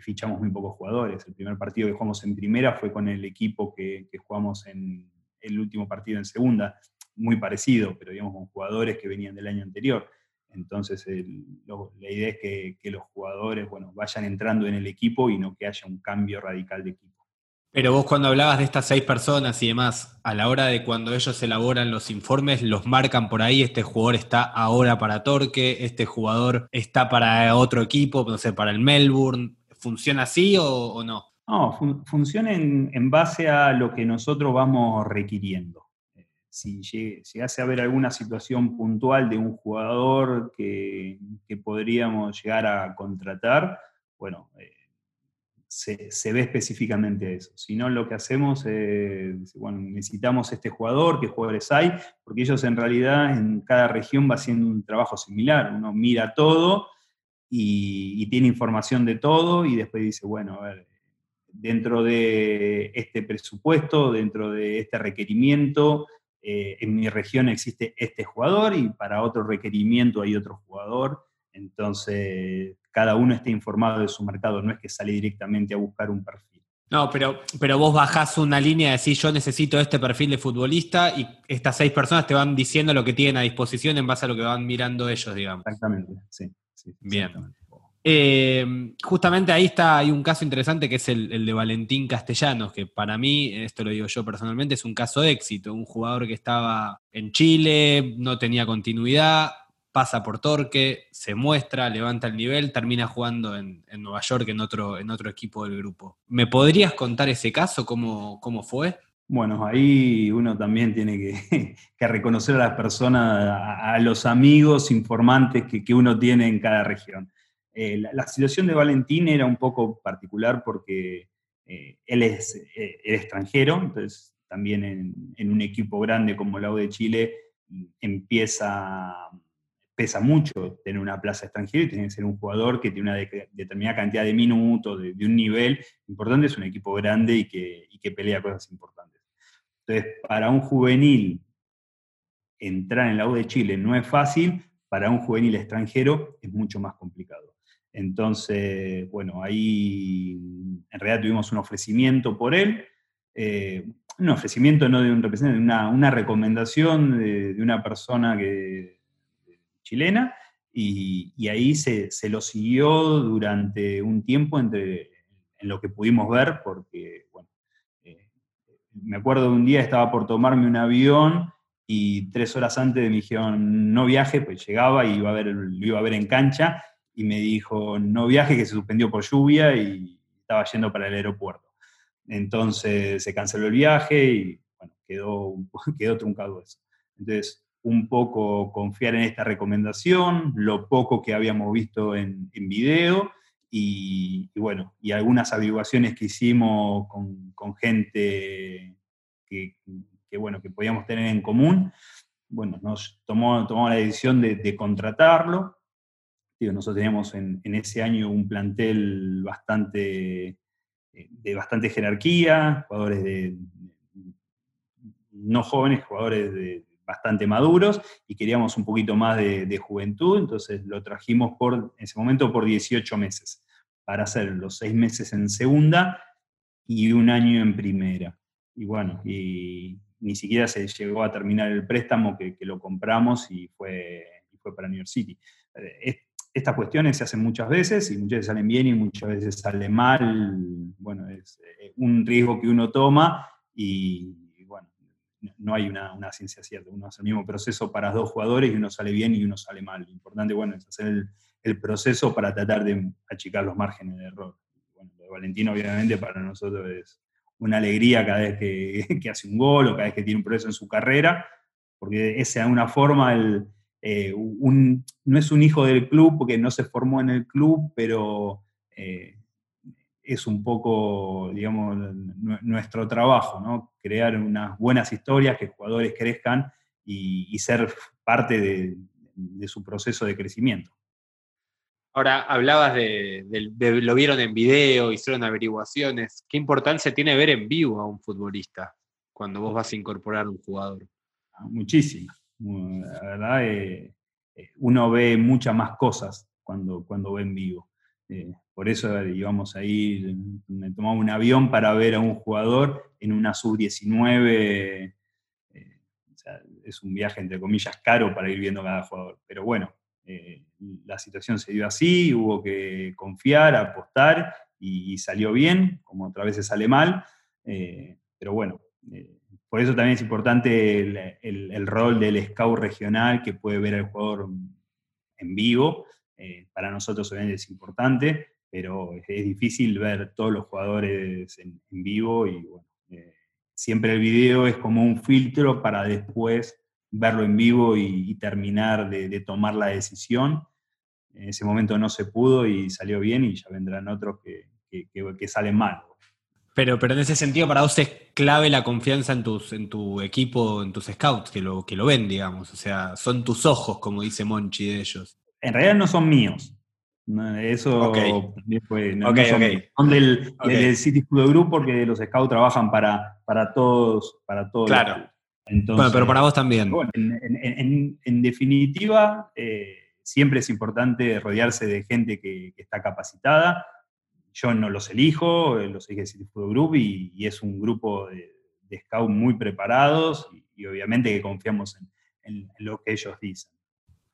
fichamos muy pocos jugadores. El primer partido que jugamos en primera fue con el equipo que, jugamos en el último partido en segunda, muy parecido, pero digamos con jugadores que venían del año anterior. Entonces, la idea es que, que, los jugadores bueno, vayan entrando en el equipo y no que haya un cambio radical de equipo. Pero vos cuando hablabas de estas seis personas y demás, a la hora de cuando ellos elaboran los informes, los marcan por ahí, este jugador está ahora para Torque, este jugador está para otro equipo, no sé, para el Melbourne. ¿Funciona así o, no? No, funciona en, base a lo que nosotros vamos requiriendo. Si llegase a haber alguna situación puntual de un jugador que, podríamos llegar a contratar, bueno, eh, se, ve específicamente eso. Si no, lo que hacemos es, bueno, necesitamos este jugador, qué jugadores hay, porque ellos en realidad en cada región va haciendo un trabajo similar. Uno mira todo y, tiene información de todo y después dice, bueno, a ver, dentro de este presupuesto, dentro de este requerimiento, eh, en mi región existe este jugador y para otro requerimiento hay otro jugador. Entonces, cada uno esté informado de su mercado, no es que sale directamente a buscar un perfil. No, pero, pero vos bajás una línea y decís, yo necesito este perfil de futbolista y estas seis personas te van diciendo lo que tienen a disposición en base a lo que van mirando ellos, digamos. Exactamente, sí. Bien. Eh, justamente ahí está, hay un caso interesante que es el, el, de Valentín Castellanos, que para mí, esto lo digo yo personalmente, es un caso de éxito. Un jugador que estaba en Chile, no tenía continuidad, pasa por Torque, se muestra, levanta el nivel, termina jugando en, Nueva York en otro, en otro equipo del grupo. ¿Me podrías contar ese caso, cómo, cómo fue? Bueno, ahí uno también tiene que, reconocer a las personas, a, los amigos informantes que, uno tiene en cada región. Eh, la, situación de Valentín era un poco particular porque eh, él es eh, el extranjero, entonces también en, un equipo grande como la U de Chile empieza, pesa mucho tener una plaza extranjera y tiene que ser un jugador que tiene una determinada cantidad de minutos, de, un nivel importante, es un equipo grande y que, y que pelea cosas importantes. Entonces, para un juvenil entrar en la U de Chile no es fácil, para un juvenil extranjero es mucho más complicado. Entonces, bueno, ahí en realidad tuvimos un ofrecimiento por él, eh, un ofrecimiento no de un representante, una, una recomendación de, una persona que, chilena, y, ahí se, lo siguió durante un tiempo entre, en lo que pudimos ver, porque, bueno, eh, me acuerdo de un día estaba por tomarme un avión y tres horas antes me dijeron no viaje, pues llegaba y iba a ver, lo iba a ver en cancha, y me dijo no viaje, que se suspendió por lluvia y estaba yendo para el aeropuerto. Entonces se canceló el viaje y bueno, quedó, quedó truncado eso. Entonces, un poco confiar en esta recomendación, lo poco que habíamos visto en, en video y, bueno, y algunas averiguaciones que hicimos con, con gente que, bueno, que podíamos tener en común, bueno, nos tomó, la decisión de, contratarlo. Nosotros teníamos en, ese año un plantel bastante, eh, de bastante jerarquía, jugadores de, no jóvenes, jugadores de, bastante maduros, y queríamos un poquito más de, juventud, entonces lo trajimos por, en ese momento por 18 meses, para hacer los seis meses en segunda y un año en primera. Y bueno, y ni siquiera se llegó a terminar el préstamo que, lo compramos y fue, y fue para New York City. Eh, estas cuestiones se hacen muchas veces y muchas veces salen bien y muchas veces sale mal. Bueno, es eh, un riesgo que uno toma y, no hay una, ciencia cierta. Uno hace el mismo proceso para dos jugadores y uno sale bien y uno sale mal. Lo importante, bueno, es hacer el, proceso para tratar de achicar los márgenes de error. Bueno, lo de Valentino obviamente para nosotros es una alegría cada vez que, hace un gol o cada vez que tiene un proceso en su carrera, porque esa es una forma el eh, no es un hijo del club porque no se formó en el club, pero eh, es un poco, digamos, nuestro trabajo, ¿no? Crear unas buenas historias, que jugadores crezcan y, ser parte de, su proceso de crecimiento. Ahora, hablabas de, lo vieron en video, hicieron averiguaciones. ¿Qué importancia tiene ver en vivo a un futbolista cuando vos vas a incorporar a un jugador? Muchísimo la verdad, eh, eh, uno ve muchas más cosas cuando, cuando ve en vivo. Eh, por eso íbamos ahí, me tomaba un avión para ver a un jugador en una sub-19. es un viaje, entre comillas, caro para ir viendo cada jugador. Pero bueno, la situación se dio así, hubo que confiar, apostar y, salió bien, como otra vez sale mal. pero bueno, por eso también es importante el, rol del scout regional que puede ver al jugador en vivo. Eh, para nosotros obviamente es importante, pero es, difícil ver todos los jugadores en, vivo y bueno, eh, siempre el video es como un filtro para después verlo en vivo y, terminar de, tomar la decisión. En ese momento no se pudo y salió bien y ya vendrán otros que, que salen mal. Pero, pero en ese sentido, para vos es clave la confianza en, tus, en tu equipo, en tus scouts, que lo, que lo ven, digamos. O sea, son tus ojos, como dice Monchi de ellos. En realidad no son míos. Eso fue, no, son, del, City Food Group porque los scouts trabajan para, para todos. Para todos claro. bueno, pero para vos también. en, definitiva, eh, siempre es importante rodearse de gente que está capacitada yo no los elijo, eh, los elige City Football Group y, es un grupo de, de scouts muy preparados y, obviamente que confiamos en, lo que ellos dicen.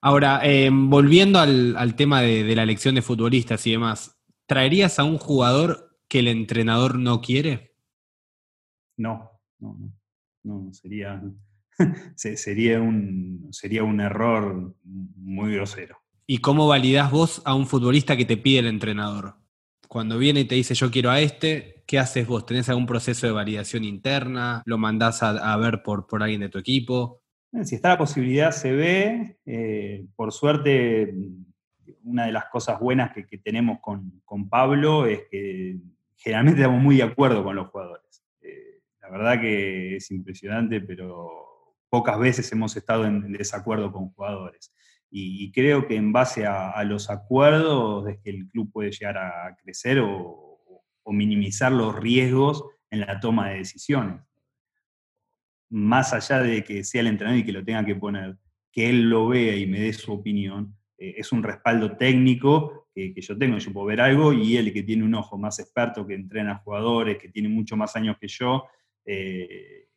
Ahora, em, volviendo al, tema de, la elección de futbolistas y demás, ¿traerías a un jugador que el entrenador no quiere? No, no, no, no sería, sería, un, sería un error muy grosero. ¿Y cómo validás vos a un futbolista que te pide el entrenador? Cuando viene y te dice yo quiero a este, ¿qué haces vos? ¿Tenés algún proceso de validación interna? ¿Lo mandás a, ver por, por, alguien de tu equipo? Eh, si está la posibilidad, se ve. Eh, por suerte, una de las cosas buenas que, tenemos con, Pablo es que generalmente estamos muy de acuerdo con los jugadores. Eh, la verdad que es impresionante, pero pocas veces hemos estado en desacuerdo con jugadores. Y, creo que en base a, los acuerdos es que el club puede llegar a crecer o, minimizar los riesgos en la toma de decisiones. Más allá de que sea el entrenador y que lo tenga que poner, que él lo vea y me dé su opinión, eh, es un respaldo técnico que, yo tengo. Yo puedo ver algo y él que tiene un ojo más experto, que entrena jugadores, que tiene mucho más años que yo eh,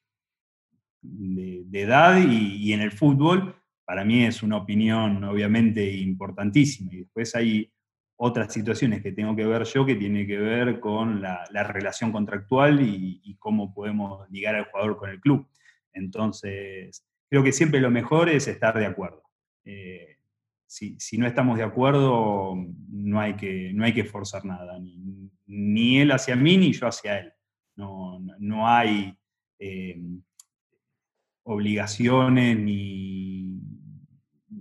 de, edad y en el fútbol, para mí es una opinión obviamente importantísima. Y después hay otras situaciones que tengo que ver yo que tiene que ver con la, relación contractual y, cómo podemos ligar al jugador con el club. Entonces, creo que siempre lo mejor es estar de acuerdo. Eh, si, no estamos de acuerdo, no hay que, no hay que forzar nada, ni, él hacia mí ni yo hacia él. No, hay eh, obligaciones ni,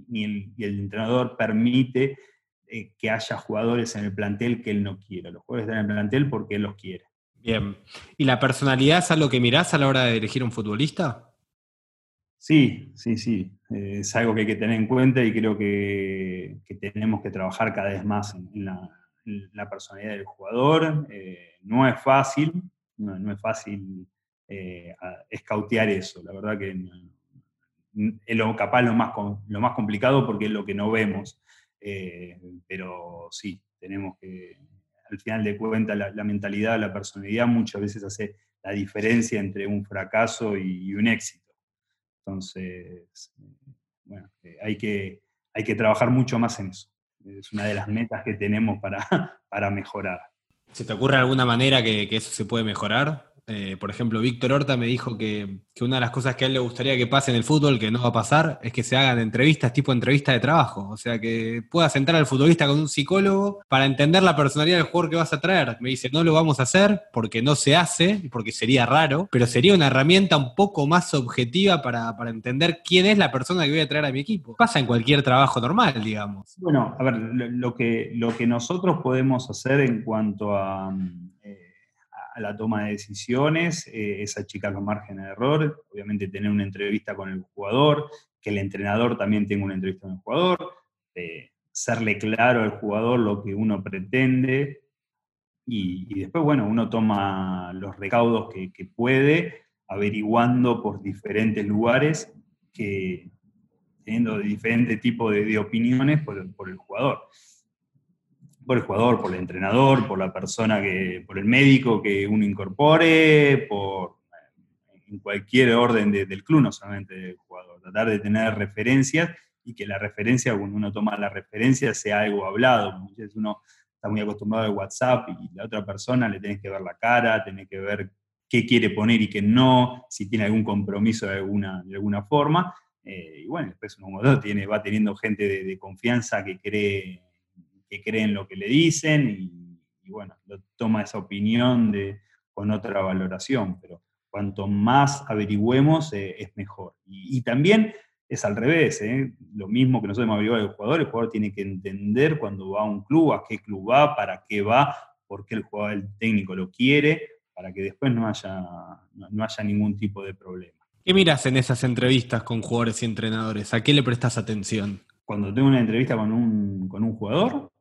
ni el, entrenador permite eh, que haya jugadores en el plantel que él no quiera. Los jugadores están en el plantel porque él los quiere. Bien. ¿Y la personalidad es algo que mirás a la hora de elegir un futbolista? Sí, sí, sí. Eh, es algo que hay que tener en cuenta y creo que, tenemos que trabajar cada vez más en, la, personalidad del jugador. Eh, no es fácil, no, es fácil escautear eso. La verdad que es lo, capaz lo más, lo más complicado porque es lo que no vemos. Eh, pero sí, tenemos que, al final de cuentas, la, mentalidad, la personalidad muchas veces hace la diferencia entre un fracaso y, un éxito. Entonces, bueno, eh, hay, que, hay que trabajar mucho más en eso. Es una de las metas que tenemos para, para mejorar. ¿Se te ocurre alguna manera que, que eso se puede mejorar? Eh, por ejemplo, Víctor Horta me dijo que, una de las cosas que a él le gustaría que pase en el fútbol, que no va a pasar, es que se hagan entrevistas tipo entrevista de trabajo. O sea, que pueda sentar al futbolista con un psicólogo para entender la personalidad del jugador que vas a traer. Me dice, no lo vamos a hacer porque no se hace, porque sería raro, pero sería una herramienta un poco más objetiva para, entender quién es la persona que voy a traer a mi equipo. Pasa en cualquier trabajo normal, digamos. Bueno, a ver, lo, que, lo que nosotros podemos hacer en cuanto a a la toma de decisiones, eh, es achicar los márgenes de error, obviamente tener una entrevista con el jugador, que el entrenador también tenga una entrevista con el jugador, eh, serle claro al jugador lo que uno pretende y, después, bueno, uno toma los recaudos que, puede, averiguando por diferentes lugares, que, teniendo diferentes tipos de, opiniones por el jugador por el jugador, por el entrenador, por la persona que, por el médico que uno incorpore, por en cualquier orden del club, no solamente del jugador. Tratar de tener referencias y que la referencia, cuando uno toma la referencia, sea algo hablado. Muchas veces uno está muy acostumbrado al WhatsApp y la otra persona le tenés que ver la cara, tenés que ver qué quiere poner y qué no, si tiene algún compromiso de alguna, de alguna forma. Eh, y bueno, después uno tiene, va teniendo gente de, de confianza que cree que creen lo que le dicen y, bueno, toma esa opinión de, con otra valoración, pero cuanto más averigüemos eh, es mejor. Y, también es al revés, eh, lo mismo que nosotros hemos averiguado del jugador, el jugador tiene que entender cuando va a un club, a qué club va, para qué va, por qué el jugador, el técnico lo quiere, para que después no haya, no haya ningún tipo de problema. ¿Qué miras en esas entrevistas con jugadores y entrenadores? ¿A qué le prestas atención? Cuando tengo una entrevista con un, con un jugador,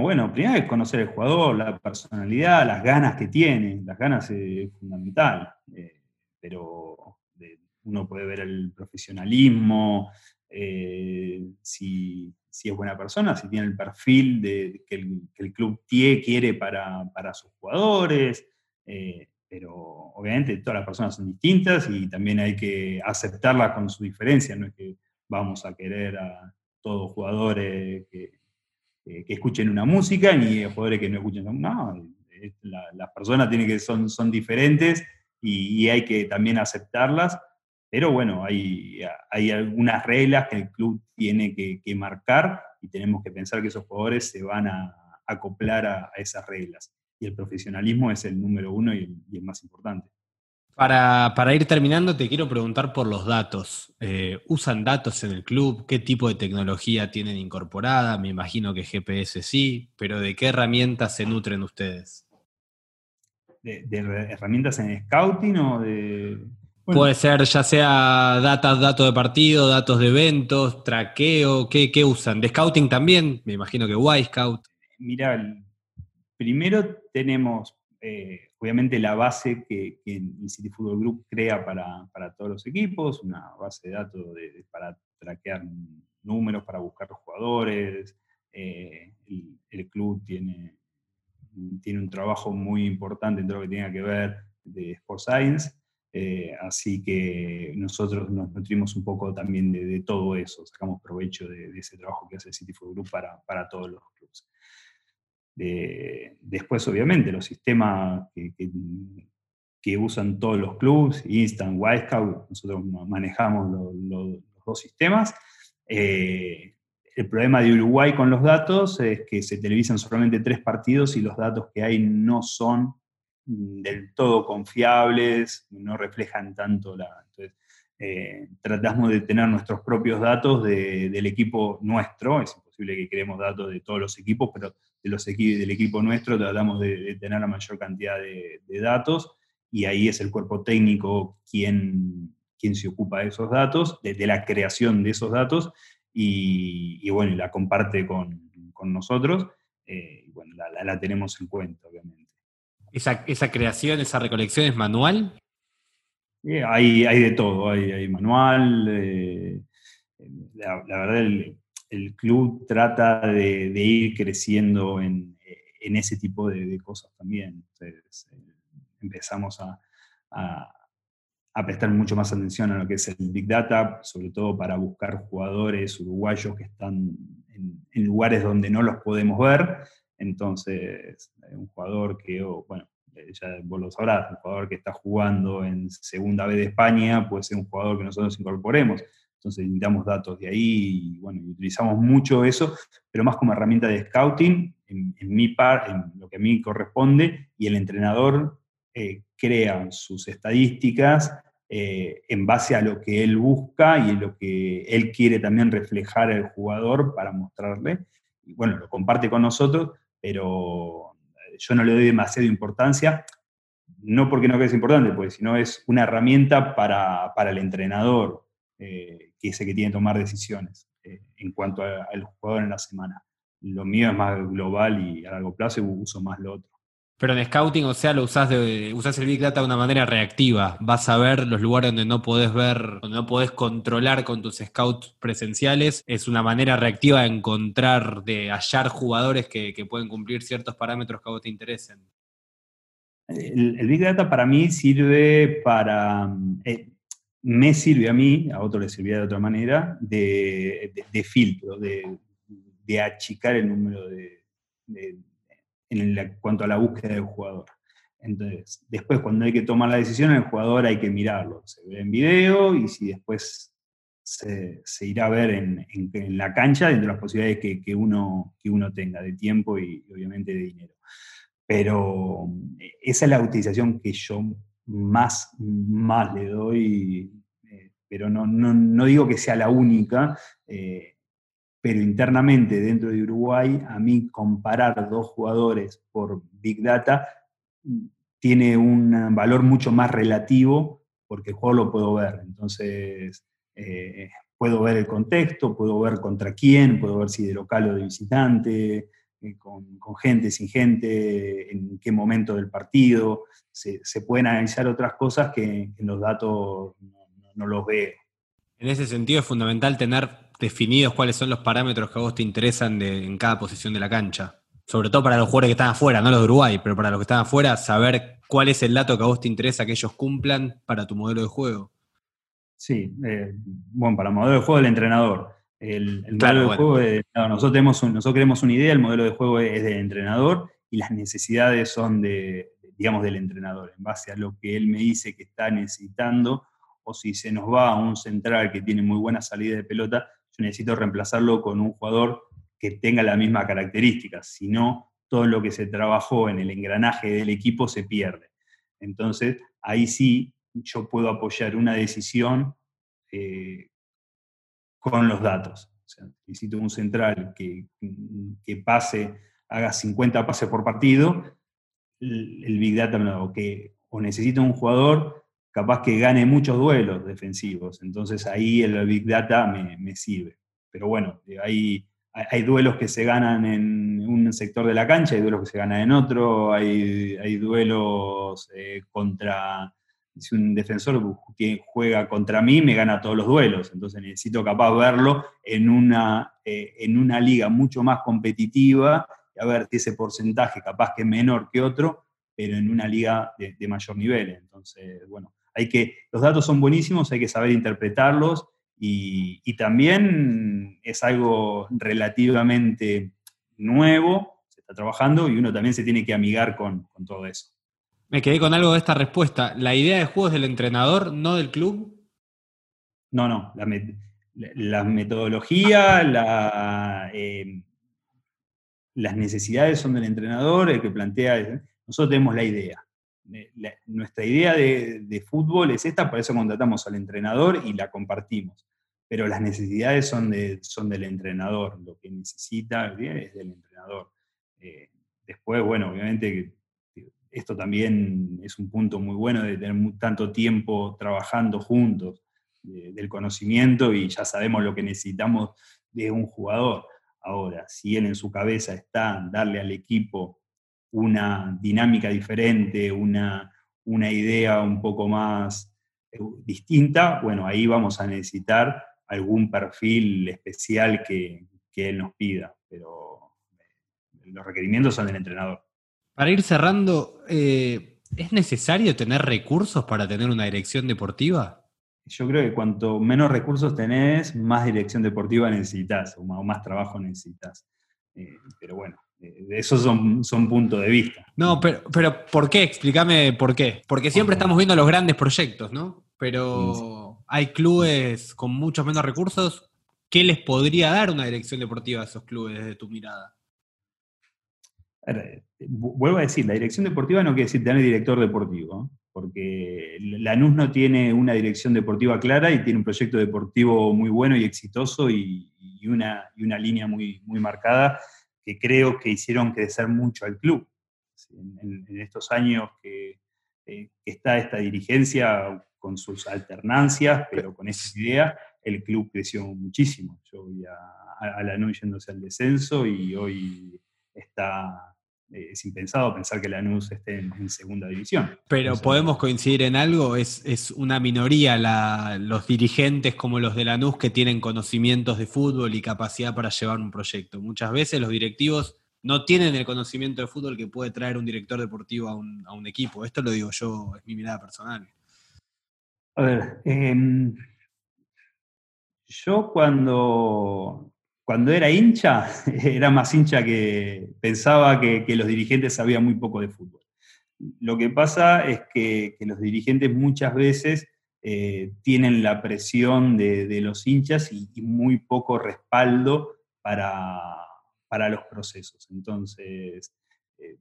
bueno, primero es conocer el jugador, la personalidad, las ganas que tiene. Las ganas es fundamental. Eh, pero uno puede ver el profesionalismo, eh, si, es buena persona, si tiene el perfil que, el, club quiere para, sus jugadores. Eh, pero obviamente todas las personas son distintas y también hay que aceptarlas con su diferencia. No es que vamos a querer a todos jugadores que eh, que escuchen una música, ni jugadores que no escuchen. No, las personas tienen que, son, son diferentes y, hay que también aceptarlas, pero bueno, hay, hay algunas reglas que el club tiene que, marcar y tenemos que pensar que esos jugadores se van a acoplar a, esas reglas. Y el profesionalismo es el número uno y el más importante. Para, para ir terminando, te quiero preguntar por los datos. Eh, ¿Usan datos en el club? ¿Qué tipo de tecnología tienen incorporada? Me imagino que GPS sí, pero ¿de qué herramientas se nutren ustedes? ¿De, de herramientas en scouting o de...? Bueno, Puede ser ya sea datos, datos de partido, datos de eventos, traqueo, ¿qué, qué usan? ¿De scouting también? Me imagino que Y-Scout. Mira, el- primero tenemos eh, obviamente la base que, el City Football Group crea para, para todos los equipos, una base de datos para traquear números, para buscar los jugadores. eh, el, club tiene, tiene un trabajo muy importante en todo lo que tenga que ver de Sports Science. eh, así que nosotros nos nutrimos un poco también de, todo eso, sacamos provecho de, de ese trabajo que hace el City Football Group para, para todos los clubes. De- después, obviamente, los sistemas que, que- que usan todos los clubes, Instant, Wisecout, nosotros ma- manejamos lo- lo- los dos sistemas. Eh, el problema de Uruguay con los datos es que se televisan solamente tres partidos y los datos que hay no son mm, del todo confiables, no reflejan tanto la... entonces, eh, tratamos de tener nuestros propios datos de- del equipo nuestro, es imposible que creemos datos de todos los equipos, pero de los equi- del equipo nuestro tratamos de, de tener la mayor cantidad de, de datos y ahí es el cuerpo técnico quien, quien se ocupa de esos datos, de, de la creación de esos datos y, y bueno, y la comparte con, con nosotros eh, y bueno, la, la- la tenemos en cuenta, obviamente. Esa, esa creación, esa recolección es manual. Eh, hay, hay de todo, hay, hay manual. eh, la, la verdad, el, el club trata de, ir creciendo en, ese tipo de, cosas también. Eh, empezamos a, prestar mucho más atención a lo que es el Big Data, sobre todo para buscar jugadores uruguayos que están en, lugares donde no los podemos ver. Entonces, eh, un jugador que, bueno, eh, ya vos lo sabrás, un jugador que está jugando en Segunda B de España puede ser un jugador que nosotros incorporemos. Entonces necesitamos datos de ahí y bueno, utilizamos mucho eso, pero más como herramienta de scouting, en, mi par, en lo que a mí corresponde, y el entrenador eh, crea sus estadísticas eh, en base a lo que él busca y en lo que él quiere también reflejar al jugador para mostrarle. Y bueno, lo comparte con nosotros, pero eh, yo no le doy demasiada importancia, no porque no es importante, pues, sino es una herramienta para, para el entrenador, que es el que tiene que tomar decisiones eh, en cuanto al jugador en la semana. Lo mío es más global y a largo plazo y uso más lo otro. Pero en scouting, o sea, lo usás, de, usás el Big Data de una manera reactiva. Vas a ver los lugares donde no podés ver, donde no podés controlar con tus scouts presenciales. Es una manera reactiva de encontrar, de hallar jugadores que, que pueden cumplir ciertos parámetros que a vos te interesen. El, el Big Data para mí sirve para, eh, me sirve a mí, a otro le servía de otra manera, de, de- filtro, de, de achicar el número de, en la- cuanto a la búsqueda del jugador. Entonces, después cuando hay que tomar la decisión, el jugador hay que mirarlo. Se ve en video y si después se, irá a ver en, en- la cancha dentro de las posibilidades que, que uno, que uno tenga de tiempo y, y obviamente de dinero. Pero eh, esa es la utilización que yo más, más le doy, eh, pero no, no, no digo que sea la única, eh, pero internamente dentro de Uruguay, a mí comparar dos jugadores por Big Data mm, tiene un valor mucho más relativo porque el juego lo puedo ver. Entonces, eh, puedo ver el contexto, puedo ver contra quién, puedo ver si de local o de visitante, eh, con, con gente, sin gente, en qué momento del partido. Se, se pueden analizar otras cosas que en los datos no, no- no los veo. En ese sentido es fundamental tener definidos cuáles son los parámetros que a vos te interesan de- en cada posición de la cancha. Sobre todo para los jugadores que están afuera, no los de Uruguay, pero para los que están afuera, saber cuál es el dato que a vos te interesa que ellos cumplan para tu modelo de juego. Sí, eh, bueno, para el modelo de juego del entrenador. El, el Claro, modelo de bueno. juego, es- no, nosotros, tenemos un- nosotros queremos una idea, el modelo de juego es del entrenador y las necesidades son de, digamos, del entrenador, en base a lo que él me dice que está necesitando, o si se nos va a un central que tiene muy buena salida de pelota, yo necesito reemplazarlo con un jugador que tenga la misma característica, si no, todo lo que se trabajó en el engranaje del equipo se pierde. Entonces, ahí sí yo puedo apoyar una decisión eh, con los datos. O sea, necesito un central que, que pase, haga 50 pases por partido, el, Big Data o que o necesito un jugador capaz que gane muchos duelos defensivos. Entonces ahí el Big Data me, sirve. Pero bueno, hay, hay, duelos que se ganan en un sector de la cancha, hay duelos que se ganan en otro, hay, hay duelos eh, contra si un defensor juega contra mí, me gana todos los duelos. Entonces necesito capaz verlo en una, eh, en una liga mucho más competitiva y a ver si ese porcentaje capaz que es menor que otro, pero en una liga de, mayor nivel. Entonces, bueno, hay que, los datos son buenísimos, hay que saber interpretarlos y, también es algo relativamente nuevo, se está trabajando y uno también se tiene que amigar con todo eso. Me quedé con algo de esta respuesta. ¿La idea de juego es del entrenador, no del club? No, no. La, metodología, eh, las necesidades son del entrenador, el que plantea. Nosotros tenemos la idea. nuestra idea de, fútbol es esta, por eso contratamos al entrenador y la compartimos. Pero las necesidades son, de, son del entrenador. Lo que necesita es del entrenador. Eh, después, bueno, obviamente esto también es un punto muy bueno de tener tanto tiempo trabajando juntos, del conocimiento y ya sabemos lo que necesitamos de un jugador. Ahora, si él en su cabeza está darle al equipo una dinámica diferente, una, una idea un poco más eh, distinta, bueno, ahí vamos a necesitar algún perfil especial que, que él nos pida, pero eh, los requerimientos son del entrenador. Para ir cerrando, eh, ¿es necesario tener recursos para tener una dirección deportiva? Yo creo que cuanto menos recursos tenés, más dirección deportiva necesitas, o más, trabajo necesitas. Eh, pero bueno, eh, esos son, son puntos de vista. No, pero, pero ¿por qué? Explícame por qué. Porque siempre estamos viendo los grandes proyectos, ¿no? Pero hay clubes con muchos menos recursos. ¿Qué les podría dar una dirección deportiva a esos clubes desde tu mirada? Vuelvo a decir, la dirección deportiva no quiere decir tener director deportivo, porque Lanús no tiene una dirección deportiva clara y tiene un proyecto deportivo muy bueno y exitoso y, una, y una, línea muy, muy marcada que creo que hicieron crecer mucho al club. En, estos años eh, que, está esta dirigencia con sus alternancias, pero con esa idea, el club creció muchísimo. Yo vi a, a Lanús yéndose al descenso y hoy está es impensado pensar que Lanús esté en, segunda división. Pero podemos coincidir en algo, es, una minoría los dirigentes como los de Lanús que tienen conocimientos de fútbol y capacidad para llevar un proyecto. Muchas veces los directivos no tienen el conocimiento de fútbol que puede traer un director deportivo a un, equipo. Esto lo digo yo, es mi mirada personal. A ver, em, yo cuando cuando era hincha, era más hincha que pensaba que, los dirigentes sabían muy poco de fútbol. Lo que pasa es que, los dirigentes muchas veces eh, tienen la presión de, los hinchas y, muy poco respaldo para, los procesos. Entonces, eh,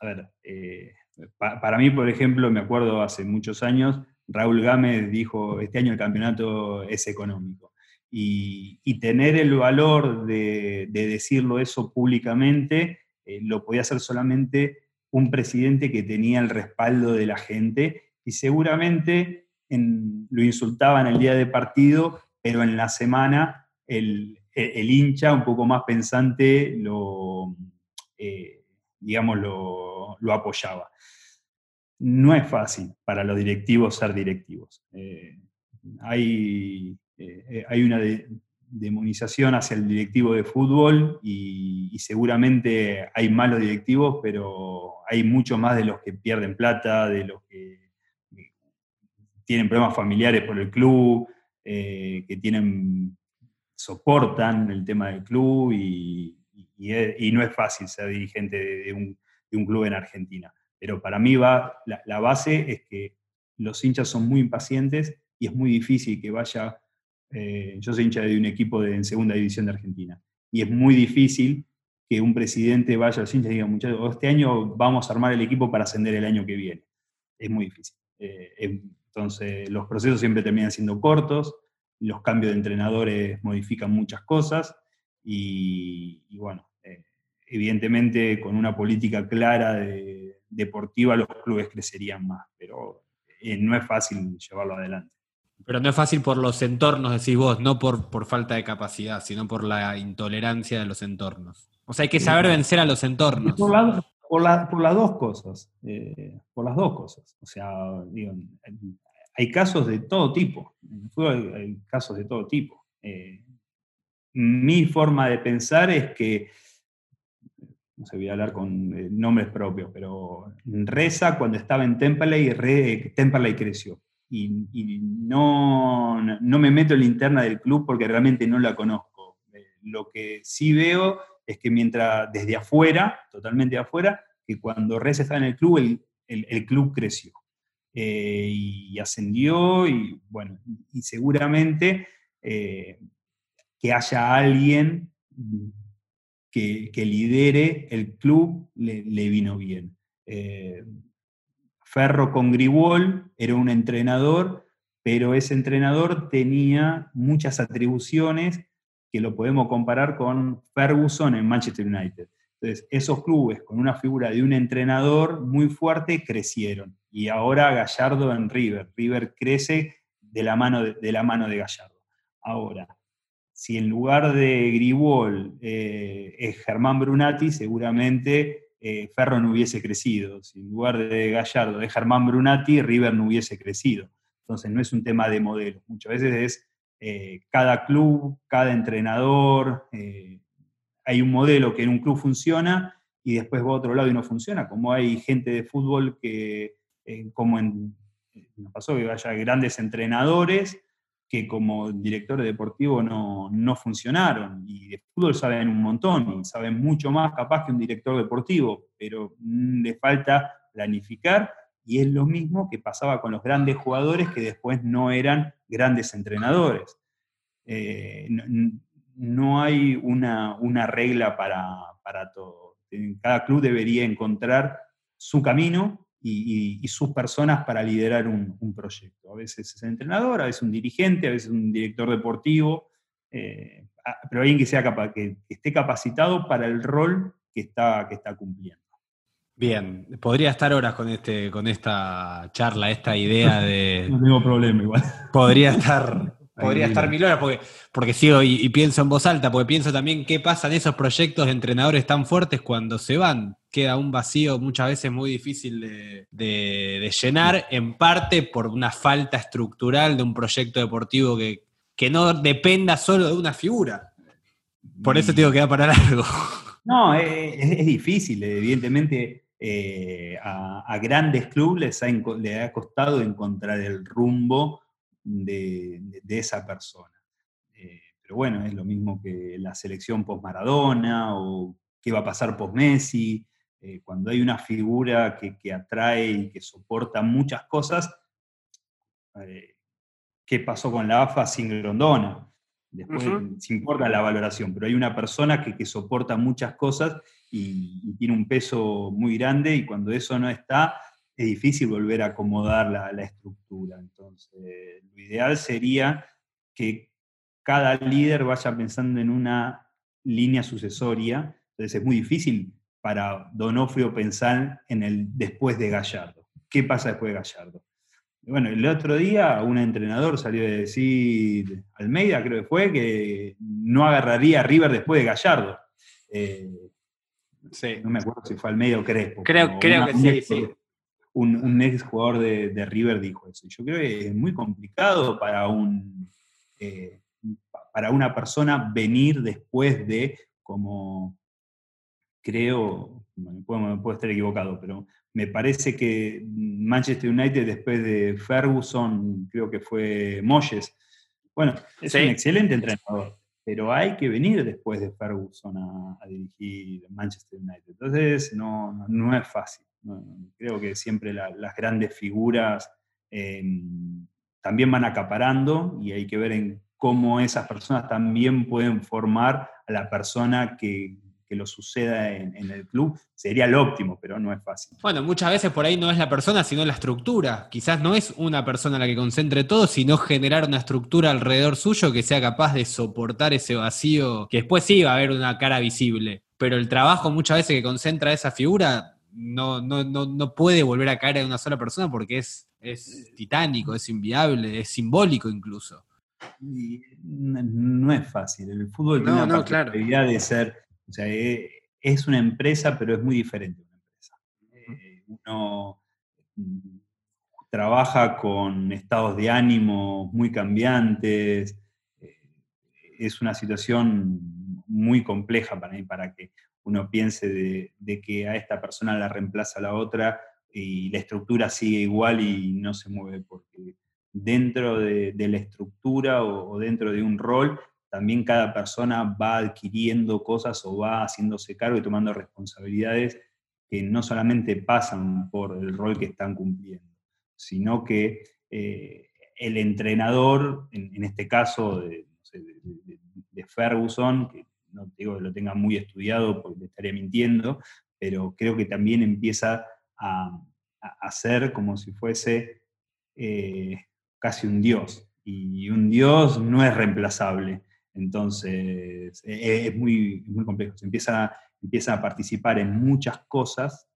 a ver, eh, para mí, por ejemplo, me acuerdo hace muchos años, Raúl Gámez dijo, este año el campeonato es económico y, tener el valor de, decirlo eso públicamente eh, lo podía hacer solamente un presidente que tenía el respaldo de la gente y seguramente lo insultaban el día de partido, pero en la semana el, hincha un poco más pensante lo, eh, digamos, lo, apoyaba. No es fácil para los directivos ser directivos. Eh, hay eh, eh, hay una demonización hacia el directivo de fútbol y, seguramente hay malos directivos, pero hay mucho más de los que pierden plata, de los que tienen problemas familiares por el club, eh, que tienen soportan el tema del club y, no es fácil ser dirigente de, un, club en Argentina. Pero para mí va, la base es que los hinchas son muy impacientes y es muy difícil que vaya eh, yo soy hincha de un equipo de, en segunda división de Argentina. Y es muy difícil que un presidente vaya a los hinchas y diga, muchachos, este año vamos a armar el equipo para ascender el año que viene. Es muy difícil. Eh, entonces, los procesos siempre terminan siendo cortos, los cambios de entrenadores modifican muchas cosas y, bueno, eh, evidentemente con una política clara de, deportiva los clubes crecerían más, pero no es fácil llevarlo adelante. Pero no es fácil por los entornos, decís vos, no por, por falta de capacidad, sino por la intolerancia de los entornos. O sea, hay que saber vencer a los entornos. Por, por, las dos cosas, eh, por las dos cosas. O sea, digo, hay casos de todo tipo, en el fútbol hay, casos de todo tipo. Eh, mi forma de pensar es que, no sé, voy a hablar con eh, nombres propios, pero Reza cuando estaba en Temperley, Re, Temperley creció. Y, no, no, me meto en la interna del club porque realmente no la conozco. Eh, lo que sí veo es que mientras desde afuera, totalmente afuera, que cuando Reza estaba en el club, el, el club creció. Eh, y ascendió y bueno, y seguramente eh, que haya alguien que, lidere el club le, vino bien. Ferro con Gribol era un entrenador, pero ese entrenador tenía muchas atribuciones que lo podemos comparar con Ferguson en Manchester United. Entonces, esos clubes con una figura de un entrenador muy fuerte crecieron. Y ahora Gallardo en River. River crece de la mano de, la mano de Gallardo. Ahora, si en lugar de Gribol eh, es Germán Brunati, seguramente eh, Ferro no hubiese crecido. Si en lugar de Gallardo es Germán Brunati, River no hubiese crecido. Entonces no es un tema de modelo. Muchas veces es eh, cada club, cada entrenador, hay un modelo que en un club funciona y después va a otro lado y no funciona, como hay gente de fútbol que, eh, como en, nos pasó que haya grandes entrenadores que como directores deportivos no, no, funcionaron, y de fútbol saben un montón, y saben mucho más capaz que un director deportivo, pero mm, le falta planificar, y es lo mismo que pasaba con los grandes jugadores que después no eran grandes entrenadores. Eh, no hay una, regla para, todo. Cada club debería encontrar su camino y, sus personas para liderar un, proyecto. A veces es el entrenador, a veces un dirigente, a veces un director deportivo, eh, pero alguien que, sea capaz, que, esté capacitado para el rol que está, que está cumpliendo. Bien, podría estar horas con este, con esta charla, esta idea de. No tengo problema igual. Podría estar Podría estar mil horas porque, porque sigo y, pienso en voz alta, porque pienso también qué pasa en esos proyectos de entrenadores tan fuertes cuando se van. Queda un vacío muchas veces muy difícil de, llenar, en parte por una falta estructural de un proyecto deportivo que, que no dependa solo de una figura. Por eso tengo que dar para largo. No, es, difícil, evidentemente. Eh, a, grandes clubes les ha costado encontrar el rumbo de, esa persona. Eh, pero bueno, es lo mismo que la selección post-Maradona o qué va a pasar post-Messi. Eh, cuando hay una figura que, atrae y que soporta muchas cosas, eh, ¿qué pasó con la AFA sin Grondona? Después se importa la valoración, pero hay una persona que, soporta muchas cosas y, y, tiene un peso muy grande y cuando eso no está, es difícil volver a acomodar la, estructura. Entonces, lo ideal sería que cada líder vaya pensando en una línea sucesoria. Entonces, es muy difícil para Donofrio pensar en el después de Gallardo. ¿Qué pasa después de Gallardo? Bueno, el otro día un entrenador salió a decir, Almeida creo que fue, que no agarraría a River después de Gallardo. Eh, no me acuerdo si fue Almeida o Crespo. Creo, creo que sí, sí un, ex jugador de, River dijo eso. Yo creo que es muy complicado para, un, eh, para una persona venir después de, como creo, me puedo, estar equivocado, pero me parece que Manchester United después de Ferguson, creo que fue Moyes, bueno, es un excelente entrenador, pero hay que venir después de Ferguson a, dirigir Manchester United. Entonces no, no es fácil creo que siempre las grandes figuras em, también van acaparando y hay que ver en cómo esas personas también pueden formar a la persona que, que lo suceda en, en el club, sería lo óptimo, pero no es fácil. Bueno, muchas veces por ahí no es la persona, sino la estructura. Quizás no es una persona la que concentre todo, sino generar una estructura alrededor suyo que sea capaz de soportar ese vacío, que después sí va a haber una cara visible. Pero el trabajo muchas veces que concentra esa figura no, no, no, no puede volver a caer en una sola persona porque es, es titánico, es inviable, es simbólico incluso. Y no, no es fácil. El fútbol No, tiene una no, claro. de ser, o sea, eh, es una empresa, pero es muy diferente una empresa. Eh, uno mm, trabaja con estados de ánimo muy cambiantes. eh, Es una situación muy compleja para mí, para que uno piense de, que a esta persona la reemplaza la otra y la estructura sigue igual y no se mueve, porque dentro de, la estructura o, dentro de un rol, también cada persona va adquiriendo cosas o va haciéndose cargo y tomando responsabilidades que no solamente pasan por el rol que están cumpliendo, sino que eh, el entrenador, en, este caso de- de Ferguson, que no digo que lo tenga muy estudiado porque le estaría mintiendo, pero creo que también empieza a, ser como si fuese eh, casi un dios. Y un dios no es reemplazable. Entonces, eh, es muy, muy complejo. Se empieza, empieza a participar en muchas cosas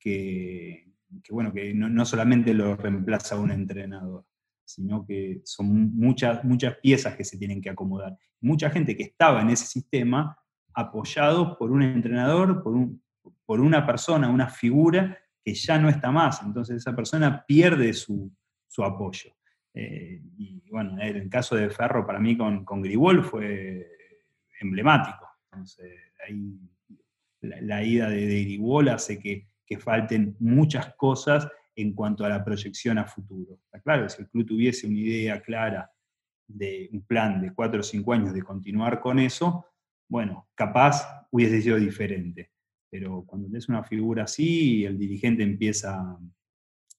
que, que, bueno, que no, no solamente lo reemplaza un entrenador, sino que son muchas, muchas piezas que se tienen que acomodar. Mucha gente que estaba en ese sistema apoyado por un entrenador, por, un, por una persona, una figura que ya no está más. Entonces esa persona pierde su, su apoyo. Eh, y bueno, en el caso de Ferro, para mí con, con Gribol fue emblemático. Entonces, ahí la, la ida de, de Gribol hace que, que, falten muchas cosas en cuanto a la proyección a futuro. Está claro, si el club tuviese una idea clara de un plan de cuatro o cinco años de continuar con eso, bueno, capaz hubiese sido diferente. Pero cuando tenés una figura así, el dirigente empieza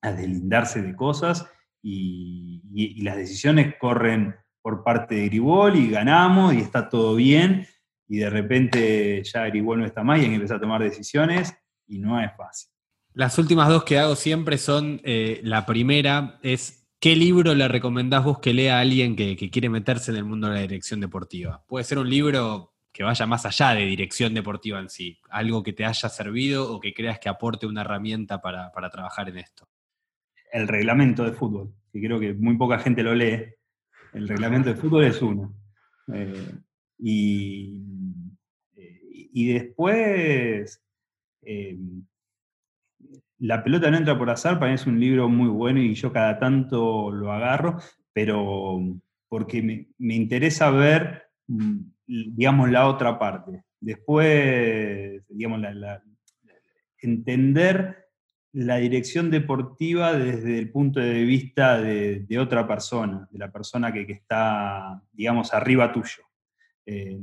a deslindarse de cosas y, las decisiones corren por parte de Gribol y ganamos y está todo bien y de repente ya Gribol no está más y hay que empezar a tomar decisiones y no es fácil. Las últimas dos que hago siempre son, eh, la primera es, ¿qué libro le recomendás vos que lea a alguien que, quiere meterse en el mundo de la dirección deportiva? Puede ser un libro que vaya más allá de dirección deportiva en sí, algo que te haya servido o que creas que aporte una herramienta para, para trabajar en esto. El reglamento de fútbol, que creo que muy poca gente lo lee. El reglamento de fútbol es uno. Eh, y, y, después, eh, La pelota no entra por azar, para mí es un libro muy bueno y yo cada tanto lo agarro, pero porque me, me interesa ver, digamos, la otra parte. Después, digamos, entender la dirección deportiva desde el punto de vista de, otra persona, de la persona que, está, digamos, arriba tuyo, eh,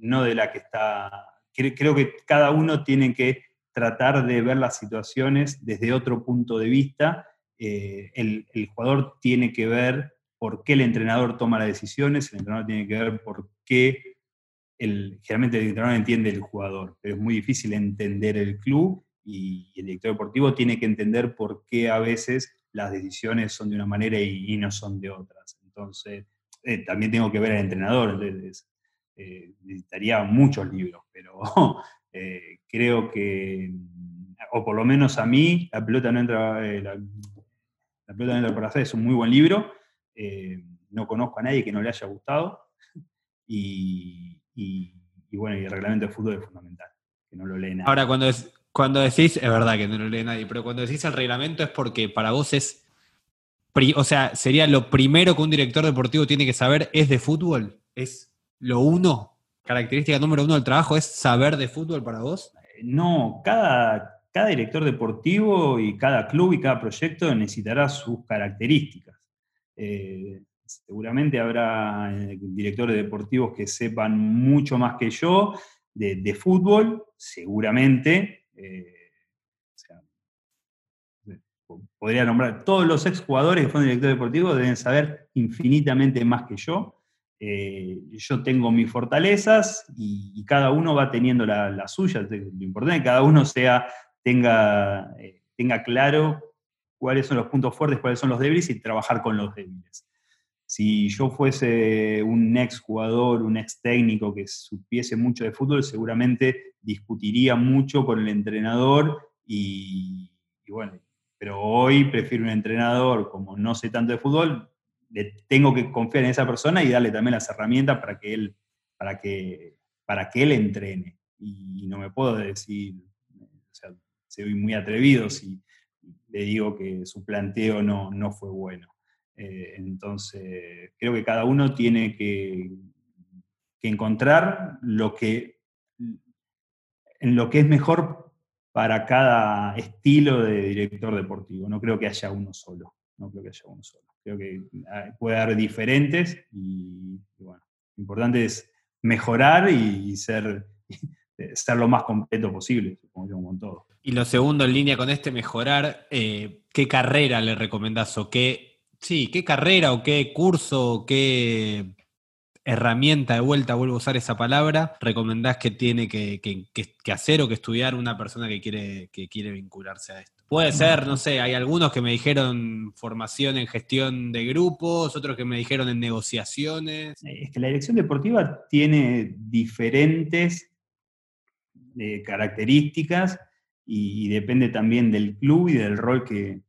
no de la que está... Creo que cada uno tiene que tratar de ver las situaciones desde otro punto de vista. Eh, el, jugador tiene que ver por qué el entrenador toma las decisiones, el entrenador tiene que ver por qué, el, generalmente el entrenador entiende el jugador, pero es muy difícil entender el club y el director deportivo tiene que entender por qué a veces las decisiones son de una manera y, y no son de otras. Entonces, eh, también tengo que ver al entrenador, entonces, eh, necesitaría muchos libros, pero eh, creo que, o por lo menos a mí, La pelota no entra, eh, la, pelota no entra por hacer es un muy buen libro, eh, no conozco a nadie que no le haya gustado, y, y, bueno, el reglamento de fútbol es fundamental, que no lo lee nadie. Ahora, cuando es, cuando decís, es verdad que no lo lee nadie, pero cuando decís el reglamento es porque para vos es. O sea, sería lo primero que un director deportivo tiene que saber es de fútbol. Es lo uno, característica número uno del trabajo, es saber de fútbol para vos. No, cada, cada director deportivo y cada club y cada proyecto necesitará sus características. Eh, seguramente habrá eh, directores deportivos que sepan mucho más que yo de, fútbol, seguramente. Eh, podría nombrar, todos los exjugadores que fueron directores deportivos deben saber infinitamente más que yo. Eh, yo tengo mis fortalezas y, cada uno va teniendo las la suyas. Lo importante es que cada uno sea, tenga, eh, tenga claro cuáles son los puntos fuertes, cuáles son los débiles y trabajar con los débiles. Si yo fuese un ex jugador, un ex técnico que supiese mucho de fútbol, seguramente discutiría mucho con el entrenador y, bueno, pero hoy prefiero un entrenador, como no sé tanto de fútbol, tengo que confiar en esa persona y darle también las herramientas para que él, para que, para que él entrene. Y no me puedo decir, o sea, soy muy atrevido si le digo que su planteo no, no fue bueno. Eh, entonces, creo que cada uno tiene que, encontrar lo que, en lo que es mejor para cada estilo de director deportivo. No creo que haya uno solo. No creo que haya uno solo. Creo que puede haber diferentes y, bueno, lo importante es mejorar y ser, ser lo más completo posible, como con todo. Y lo segundo en línea con este, mejorar, eh, ¿qué carrera le recomendás o qué Sí, qué carrera o qué curso o qué herramienta de vuelta, vuelvo a usar esa palabra, recomendás que tiene que, hacer o que estudiar una persona que quiere, que quiere vincularse a esto? Puede ser, no sé, hay algunos que me dijeron formación en gestión de grupos, otros que me dijeron en negociaciones. Es que la dirección deportiva tiene diferentes eh, características y depende también del club y del rol que,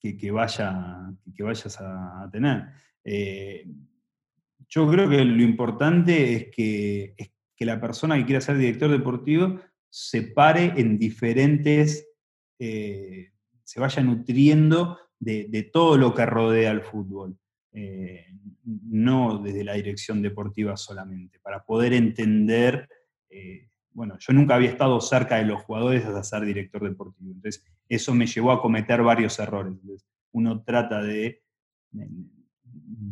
que, vaya, que vayas a, tener. Eh, yo creo que lo importante es que, que la persona que quiera ser director deportivo se pare en diferentes, eh, se vaya nutriendo de, todo lo que rodea al fútbol, eh, no desde la dirección deportiva solamente, para poder entender bueno, yo nunca había estado cerca de los jugadores hasta ser director deportivo. Entonces, eso me llevó a cometer varios errores. uno trata de,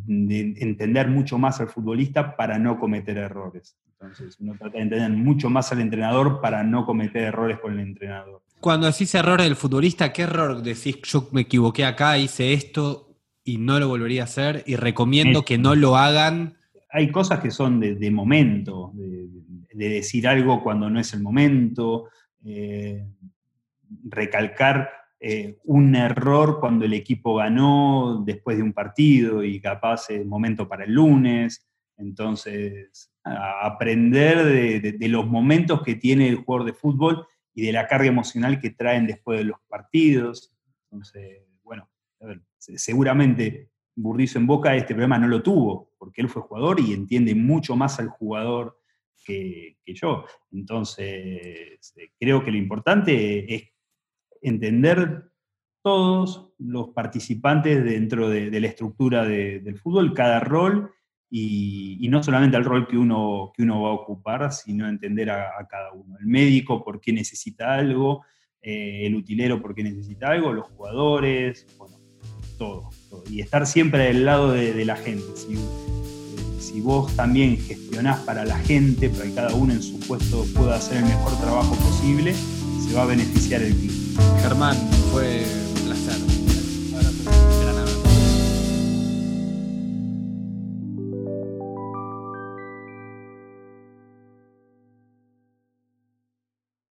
entender mucho más al futbolista para no cometer errores. Entonces, uno trata de entender mucho más al entrenador para no cometer errores con el entrenador. Cuando decís errores del futbolista, ¿qué error decís? Yo me equivoqué acá, hice esto y no lo volvería a hacer y recomiendo que no lo hagan. Hay cosas que son de, momento, de, de decir algo cuando no es el momento, eh, recalcar eh, un error cuando el equipo ganó después de un partido y capaz es momento para el lunes. Entonces, aprender de, los momentos que tiene el jugador de fútbol y de la carga emocional que traen después de los partidos. Entonces, bueno, seguramente Burdizo en Boca este problema no lo tuvo, porque él fue jugador y entiende mucho más al jugador que, yo. Entonces, eh, creo que lo importante es entender todos los participantes dentro de, la estructura del fútbol, cada rol, y, no solamente el rol que uno, que uno va a ocupar, sino entender a, cada uno. El médico por qué necesita algo, eh, el utilero por qué necesita algo, los jugadores, bueno, todo. Y estar siempre del lado de, la gente si vos también gestionás para la gente, para que cada uno en su puesto pueda hacer el mejor trabajo posible, se va a beneficiar el equipo. Germán, fue